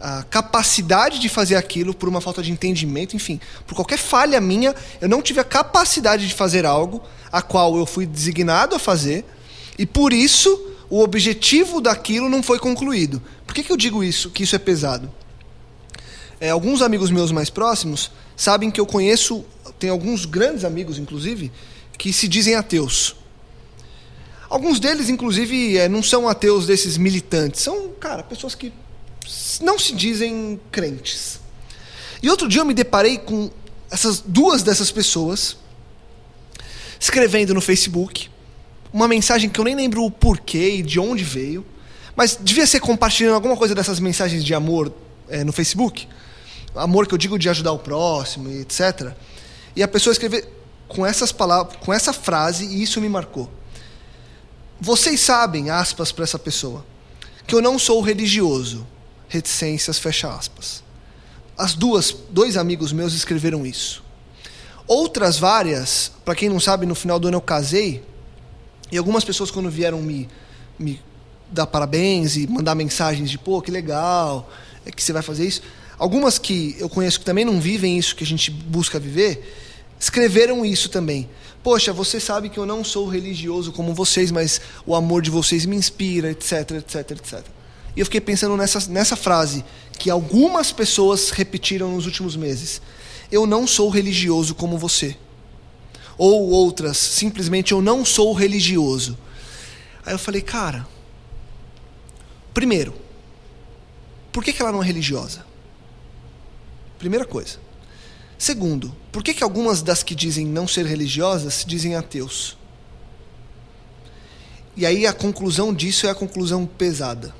a capacidade de fazer aquilo por uma falta de entendimento, enfim, por qualquer falha minha, eu não tive a capacidade de fazer algo a qual eu fui designado a fazer e por isso o objetivo daquilo não foi concluído. Por que, que eu digo isso? Que isso é pesado? É, alguns amigos meus mais próximos sabem que eu conheço, tem alguns grandes amigos, inclusive, que se dizem ateus. Alguns deles, inclusive, é, não são ateus desses militantes, são, cara, pessoas que não se dizem crentes. E outro dia eu me deparei com essas duas dessas pessoas escrevendo no Facebook uma mensagem que eu nem lembro o porquê e de onde veio, mas devia ser compartilhando alguma coisa dessas mensagens de amor é, no Facebook. Amor que eu digo de ajudar o próximo e etc. E a pessoa escrever com essas palavras, com essa frase, e isso me marcou. Vocês sabem, aspas para essa pessoa, que eu não sou religioso. Reticências, fecha aspas. As duas, dois amigos meus escreveram isso. Outras várias, para quem não sabe, no final do ano eu casei, e algumas pessoas quando vieram me, me dar parabéns e mandar mensagens de, pô, que legal, é que você vai fazer isso. Algumas que eu conheço que também não vivem isso que a gente busca viver, escreveram isso também. Poxa, você sabe que eu não sou religioso como vocês, mas o amor de vocês me inspira, etc, etc, etc. E eu fiquei pensando nessa, nessa frase que algumas pessoas repetiram nos últimos meses. Eu não sou religioso como você. Ou outras, simplesmente eu não sou religioso. Aí eu falei, cara, primeiro, por que, que ela não é religiosa? Primeira coisa. Segundo, por que, que algumas das que dizem não ser religiosas dizem ateus? E aí a conclusão disso é a conclusão pesada.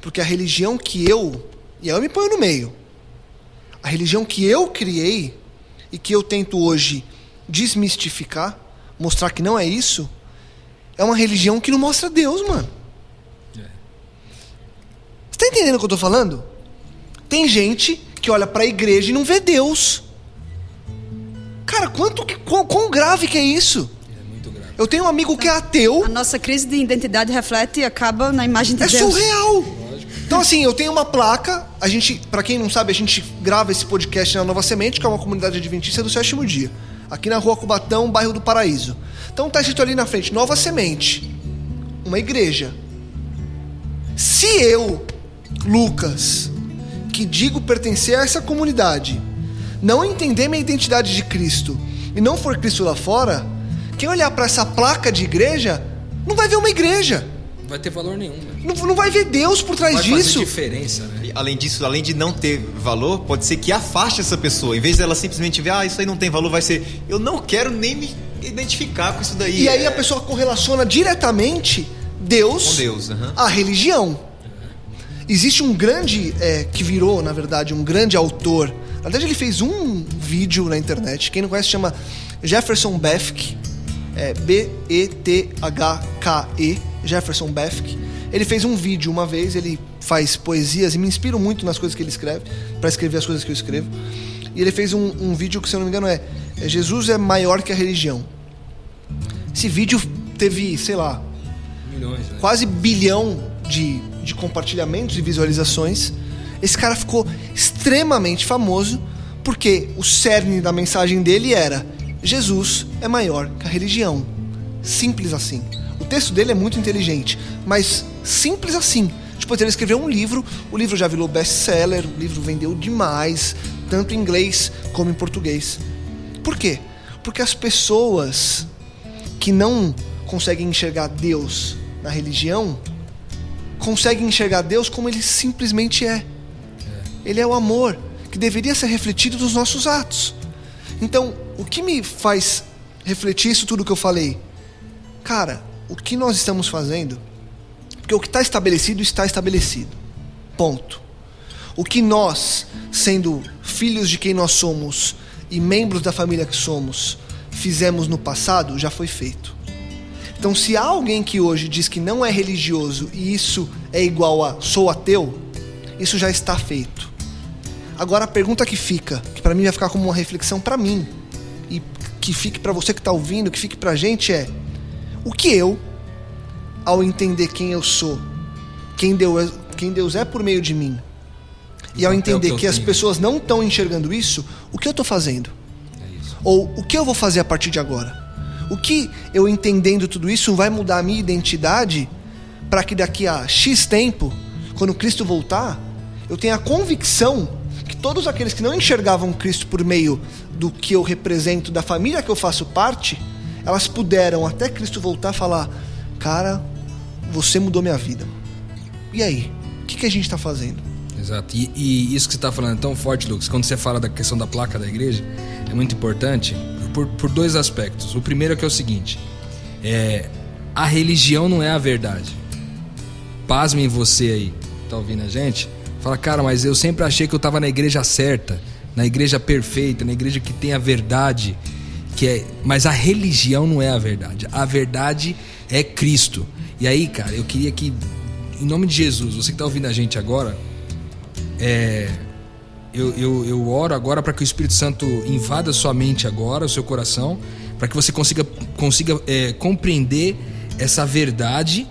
Porque a religião que eu, e aí eu me ponho no meio, a religião que eu criei e que eu tento hoje desmistificar, mostrar que não é isso, é uma religião que não mostra Deus, mano. Você tá entendendo o que eu tô falando? Tem gente que olha para a igreja e não vê Deus. Cara, quanto que, quão, quão grave que é isso? Eu tenho um amigo que é ateu. A nossa crise de identidade reflete e acaba na imagem de É Deus. surreal. Então assim, eu tenho uma placa, a gente, para quem não sabe, a gente grava esse podcast na Nova Semente, que é uma comunidade adventista do sétimo dia, aqui na Rua Cubatão, bairro do Paraíso. Então tá escrito ali na frente, Nova Semente, uma igreja. Se eu, Lucas, que digo pertencer a essa comunidade, não entender minha identidade de Cristo e não for Cristo lá fora, quem olhar para essa placa de igreja não vai ver uma igreja. Não vai ter valor nenhum, né? Não, não vai ver Deus por trás Vai disso. fazer diferença, né? Além disso, além de não ter valor, pode ser que afaste essa pessoa. Em vez dela simplesmente ver, ah, isso aí não tem valor, vai ser, eu não quero nem me identificar com isso daí. E aí É a pessoa correlaciona diretamente Deus, Com Deus, à religião. Existe um grande, é, que virou, na verdade, um grande autor. Na verdade, ele fez um vídeo na internet. Quem não conhece chama Jefferson Bethke. É B-E-T-H-K-E. Jefferson Bethke. Ele fez um vídeo uma vez. Ele faz poesias e me inspiro muito nas coisas que ele escreve, para escrever as coisas que eu escrevo. E ele fez um, um vídeo que, se eu não me engano, é, é Jesus é maior que a religião. Esse vídeo teve, sei lá, Milhões, né? quase bilhão de, de compartilhamentos e visualizações. Esse cara ficou extremamente famoso porque o cerne da mensagem dele era: Jesus é maior que a religião. Simples assim. O texto dele é muito inteligente, mas simples assim. Depois ele escreveu um livro, o livro já virou best-seller, o livro vendeu demais, tanto em inglês como em português. Por quê? Porque as pessoas que não conseguem enxergar Deus na religião conseguem enxergar Deus como ele simplesmente é. Ele é o amor que deveria ser refletido nos nossos atos. Então, o que me faz refletir isso tudo que eu falei? Cara, o que nós estamos fazendo? Porque o que está estabelecido está estabelecido. Ponto. O que nós, sendo filhos de quem nós somos e membros da família que somos, fizemos no passado, já foi feito. Então, se há alguém que hoje diz que não é religioso e isso é igual a sou ateu, isso já está feito. Agora a pergunta que fica, que para mim vai ficar como uma reflexão para mim e que fique para você que está ouvindo, que fique para a gente é: o que eu, ao entender quem eu sou, quem Deus, quem Deus é por meio de mim, e ao entender que, que as pessoas não estão enxergando isso, o que eu estou fazendo? É Ou o que eu vou fazer a partir de agora? O que eu entendendo tudo isso vai mudar a minha identidade para que daqui a X tempo, quando Cristo voltar, eu tenha a convicção que todos aqueles que não enxergavam Cristo por meio do que eu represento, da família que eu faço parte, elas puderam até Cristo voltar falar: Cara, você mudou minha vida. E aí? O que, que a gente está fazendo? Exato. E, e, isso que você está falando é tão forte, Lucas, quando você fala da questão da placa da igreja, é muito importante por, por dois aspectos. O primeiro é que é o seguinte: é, a religião não é a verdade. Pasmem você aí, tá ouvindo a gente? Fala, cara, mas eu sempre achei que eu estava na igreja certa, na igreja perfeita, na igreja que tem a verdade, que é, mas a religião não é a verdade. A verdade é Cristo. E aí, cara, eu queria que em nome de Jesus, você que está ouvindo a gente agora, é, eu, eu, eu oro agora para que o Espírito Santo invada sua mente agora, o seu coração, para que você consiga, consiga é, compreender essa verdade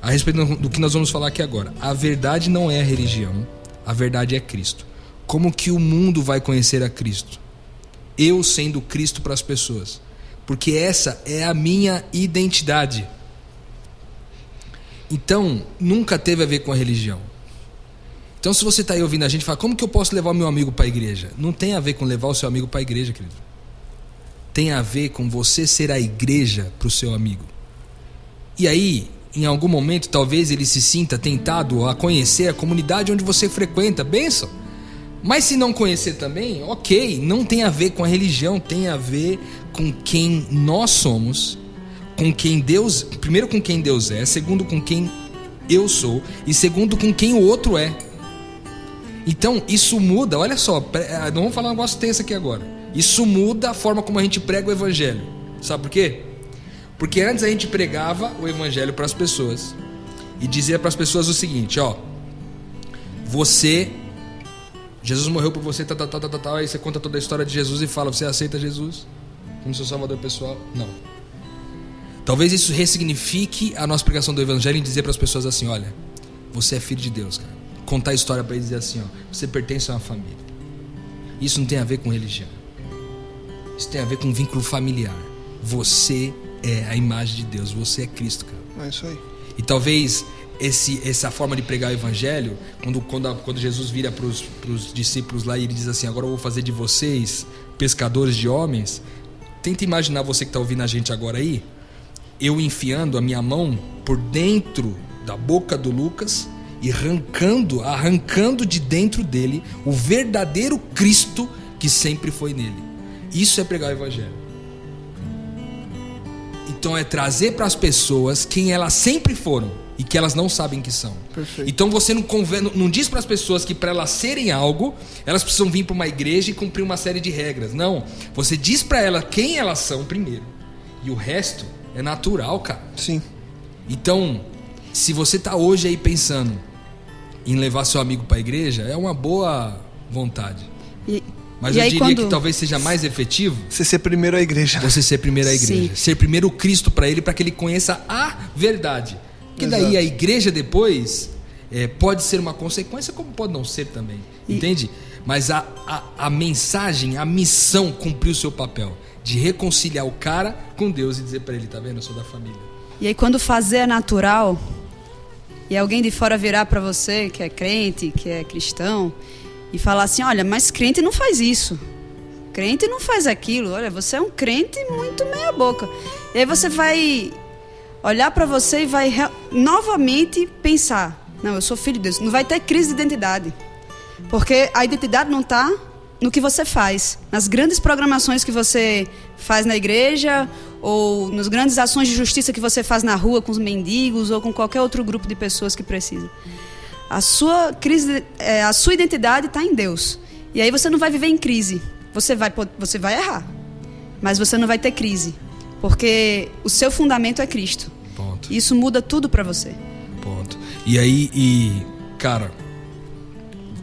a respeito do que nós vamos falar aqui agora. A verdade não é a religião, a verdade é Cristo. Como que o mundo vai conhecer a Cristo? Eu sendo Cristo para as pessoas. Porque essa é a minha identidade. Então, nunca teve a ver com a religião. Então, se você está aí ouvindo a gente, fala: como que eu posso levar meu amigo para a igreja? Não tem a ver com levar o seu amigo para a igreja, querido. Tem a ver com você ser a igreja para o seu amigo. E aí, em algum momento, talvez ele se sinta tentado a conhecer a comunidade onde você frequenta. Benção. Mas se não conhecer também, ok, não tem a ver com a religião, tem a ver com quem nós somos, com quem Deus, primeiro com quem Deus é, segundo com quem eu sou e segundo com quem o outro é. Então, isso muda, olha só, ah, não vamos falar um negócio tenso aqui agora. Isso muda a forma como a gente prega o evangelho. Sabe por quê? Porque antes a gente pregava o evangelho para as pessoas e dizia para as pessoas o seguinte, ó, você Jesus morreu por você, tal, tal, tal, tal, tal, aí você conta toda a história de Jesus e fala, você aceita Jesus como seu salvador pessoal? Não. Talvez isso ressignifique a nossa pregação do evangelho e dizer para as pessoas assim, olha, você é filho de Deus, cara contar a história para ele dizer assim: ó, você pertence a uma família. Isso não tem a ver com religião. Isso tem a ver com um vínculo familiar. Você é a imagem de Deus, você é Cristo, cara. É isso aí. E talvez esse, essa forma de pregar o evangelho, quando, quando, quando Jesus vira para os discípulos lá e ele diz assim: Agora eu vou fazer de vocês pescadores de homens. Tenta imaginar você que está ouvindo a gente agora aí, eu enfiando a minha mão por dentro da boca do Lucas e arrancando, arrancando de dentro dele o verdadeiro Cristo que sempre foi nele. Isso é pregar o evangelho. Então é trazer para as pessoas quem elas sempre foram e que elas não sabem que são. Perfeito. Então você não, não diz para as pessoas que para elas serem algo, elas precisam vir para uma igreja e cumprir uma série de regras. Não. Você diz para elas quem elas são primeiro. E o resto é natural, cara. Sim. Então, se você está hoje aí pensando em levar seu amigo para a igreja, é uma boa vontade. E, Mas e eu aí, diria quando... que talvez seja mais efetivo você ser primeiro a igreja. você ser primeiro a igreja. Sim. Ser primeiro o Cristo para ele, para que ele conheça a verdade. Que daí Exato. a igreja depois é, pode ser uma consequência, como pode não ser também. E- Entende? Mas a, a, a mensagem, a missão cumpriu o seu papel de reconciliar o cara com Deus e dizer para ele: tá vendo? Eu sou da família. E aí quando fazer é natural e alguém de fora virar para você que é crente, que é cristão e falar assim, olha, mas crente não faz isso. Crente não faz aquilo. Olha, você é um crente muito meia boca. E aí você vai olhar para você e vai novamente pensar: não, eu sou filho de Deus. Não vai ter crise de identidade. Porque a identidade não está no que você faz, nas grandes programações que você faz na igreja ou nas grandes ações de justiça que você faz na rua com os mendigos ou com qualquer outro grupo de pessoas que precisa. A sua crise, é, a sua identidade está em Deus. E aí você não vai viver em crise. Você vai, você vai errar, mas você não vai ter crise, porque o seu fundamento é Cristo. Isso muda tudo para você. Ponto. E aí, e cara,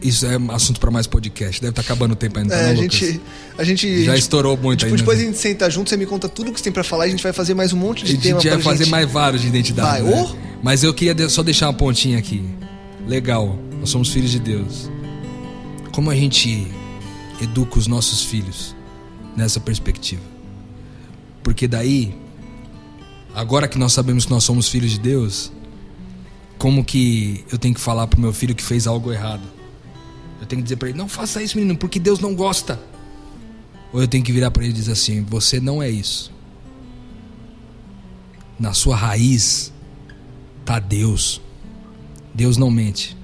isso é assunto para mais podcast. Deve estar tá acabando o tempo ainda. É, a gente, a gente já estourou muito tipo, ainda. Depois a gente senta junto, você me conta tudo que você tem para falar e a gente vai fazer mais um monte de tema. A gente vai fazer gente... mais vários de identidade. Vai, né? oh. Mas eu queria só deixar uma pontinha aqui. Legal, nós somos filhos de Deus. Como a gente educa os nossos filhos nessa perspectiva? Porque daí, agora que nós sabemos que nós somos filhos de Deus, como que eu tenho que falar pro meu filho que fez algo errado? Eu tenho que dizer para ele: não faça isso, menino, porque Deus não gosta. Ou eu tenho que virar para ele e dizer assim: você não é isso. Na sua raiz tá Deus. Deus não mente.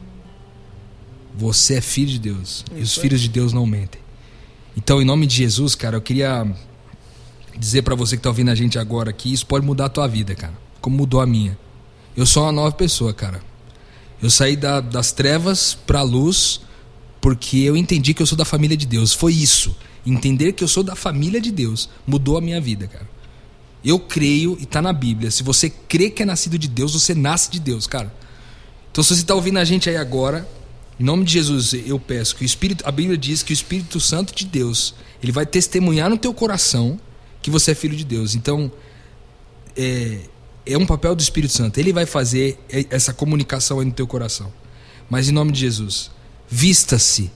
Você é filho de Deus. Isso e os filhos de Deus não mentem. Então, em nome de Jesus, cara, eu queria dizer para você que tá ouvindo a gente agora que isso pode mudar a tua vida, cara. Como mudou a minha. Eu sou uma nova pessoa, cara. Eu saí da, das trevas pra luz porque eu entendi que eu sou da família de Deus. Foi isso. Entender que eu sou da família de Deus mudou a minha vida, cara. Eu creio, e tá na Bíblia, se você crê que é nascido de Deus, você nasce de Deus, cara. Então, se você está ouvindo a gente aí agora, em nome de Jesus, eu peço que o Espírito, a Bíblia diz que o Espírito Santo de Deus, ele vai testemunhar no teu coração que você é filho de Deus. Então, é, é um papel do Espírito Santo. Ele vai fazer essa comunicação aí no teu coração. Mas em nome de Jesus, vista-se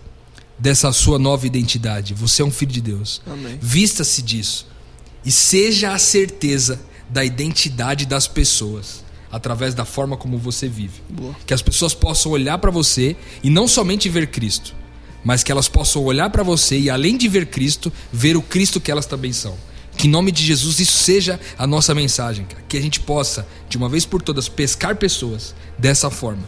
dessa sua nova identidade. Você é um filho de Deus. Vista-se disso. E seja a certeza da identidade das pessoas através da forma como você vive. Boa. Que as pessoas possam olhar para você e não somente ver Cristo, mas que elas possam olhar para você e além de ver Cristo, ver o Cristo que elas também são. Que em nome de Jesus isso seja a nossa mensagem, cara. que a gente possa, de uma vez por todas, pescar pessoas dessa forma,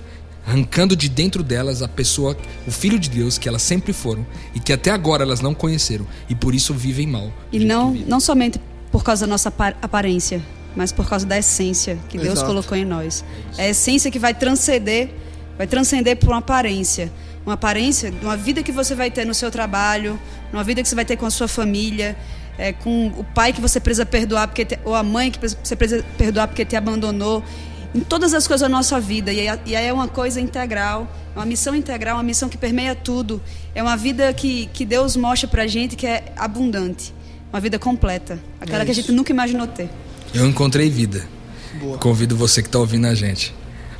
arrancando de dentro delas a pessoa, o filho de Deus que elas sempre foram e que até agora elas não conheceram e por isso vivem mal. E não, não somente por causa da nossa aparência, mas por causa da essência que Deus Exato. colocou em nós. É a essência que vai transcender, vai transcender por uma aparência. Uma aparência de uma vida que você vai ter no seu trabalho, uma vida que você vai ter com a sua família, é, com o pai que você precisa perdoar, porque te, ou a mãe que você precisa perdoar porque te abandonou. Em todas as coisas da nossa vida. E aí é uma coisa integral, é uma missão integral, uma missão que permeia tudo. É uma vida que, que Deus mostra pra gente que é abundante. Uma vida completa. Aquela é que a gente nunca imaginou ter. Eu encontrei vida. Boa. Convido você que está ouvindo a gente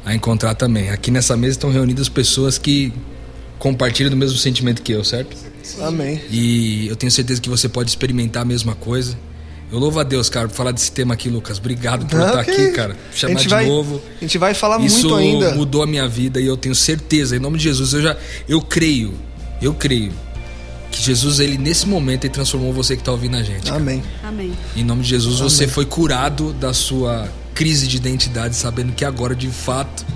a encontrar também. Aqui nessa mesa estão reunidas pessoas que compartilham do mesmo sentimento que eu, certo? Amém. E eu tenho certeza que você pode experimentar a mesma coisa. Eu louvo a Deus, cara, por falar desse tema aqui, Lucas. Obrigado por estar aqui, cara. Chamar de vai, novo. A gente vai falar Isso muito ainda. Isso mudou a minha vida e eu tenho certeza, em nome de Jesus, eu já eu creio. Eu creio que Jesus, ele nesse momento, ele transformou você que está ouvindo a gente. Amém. Cara. Amém. Em nome de Jesus, Amém. você foi curado da sua crise de identidade, sabendo que agora, de fato,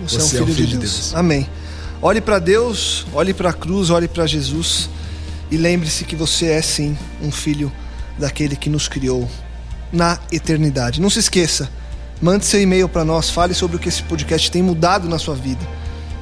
você, você é um filho, é um filho de, Deus. de Deus. Amém. Olhe para Deus, olhe para a cruz, olhe para Jesus e lembre-se que você é sim um filho daquele que nos criou na eternidade. Não se esqueça, mande seu e-mail para nós, fale sobre o que esse podcast tem mudado na sua vida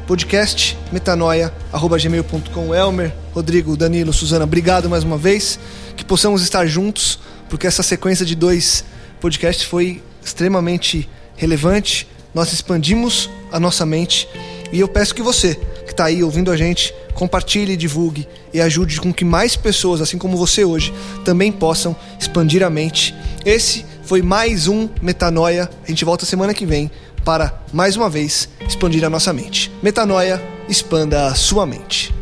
podcast metanoia@gmail.com. Elmer, Rodrigo, Danilo, Suzana, obrigado mais uma vez. Que possamos estar juntos, porque essa sequência de dois podcasts foi extremamente relevante. Nós expandimos a nossa mente e eu peço que você, que está aí ouvindo a gente, compartilhe, divulgue e ajude com que mais pessoas, assim como você hoje, também possam expandir a mente. Esse foi mais um Metanoia. A gente volta semana que vem para, mais uma vez, expandir a nossa mente. Metanoia, expanda a sua mente.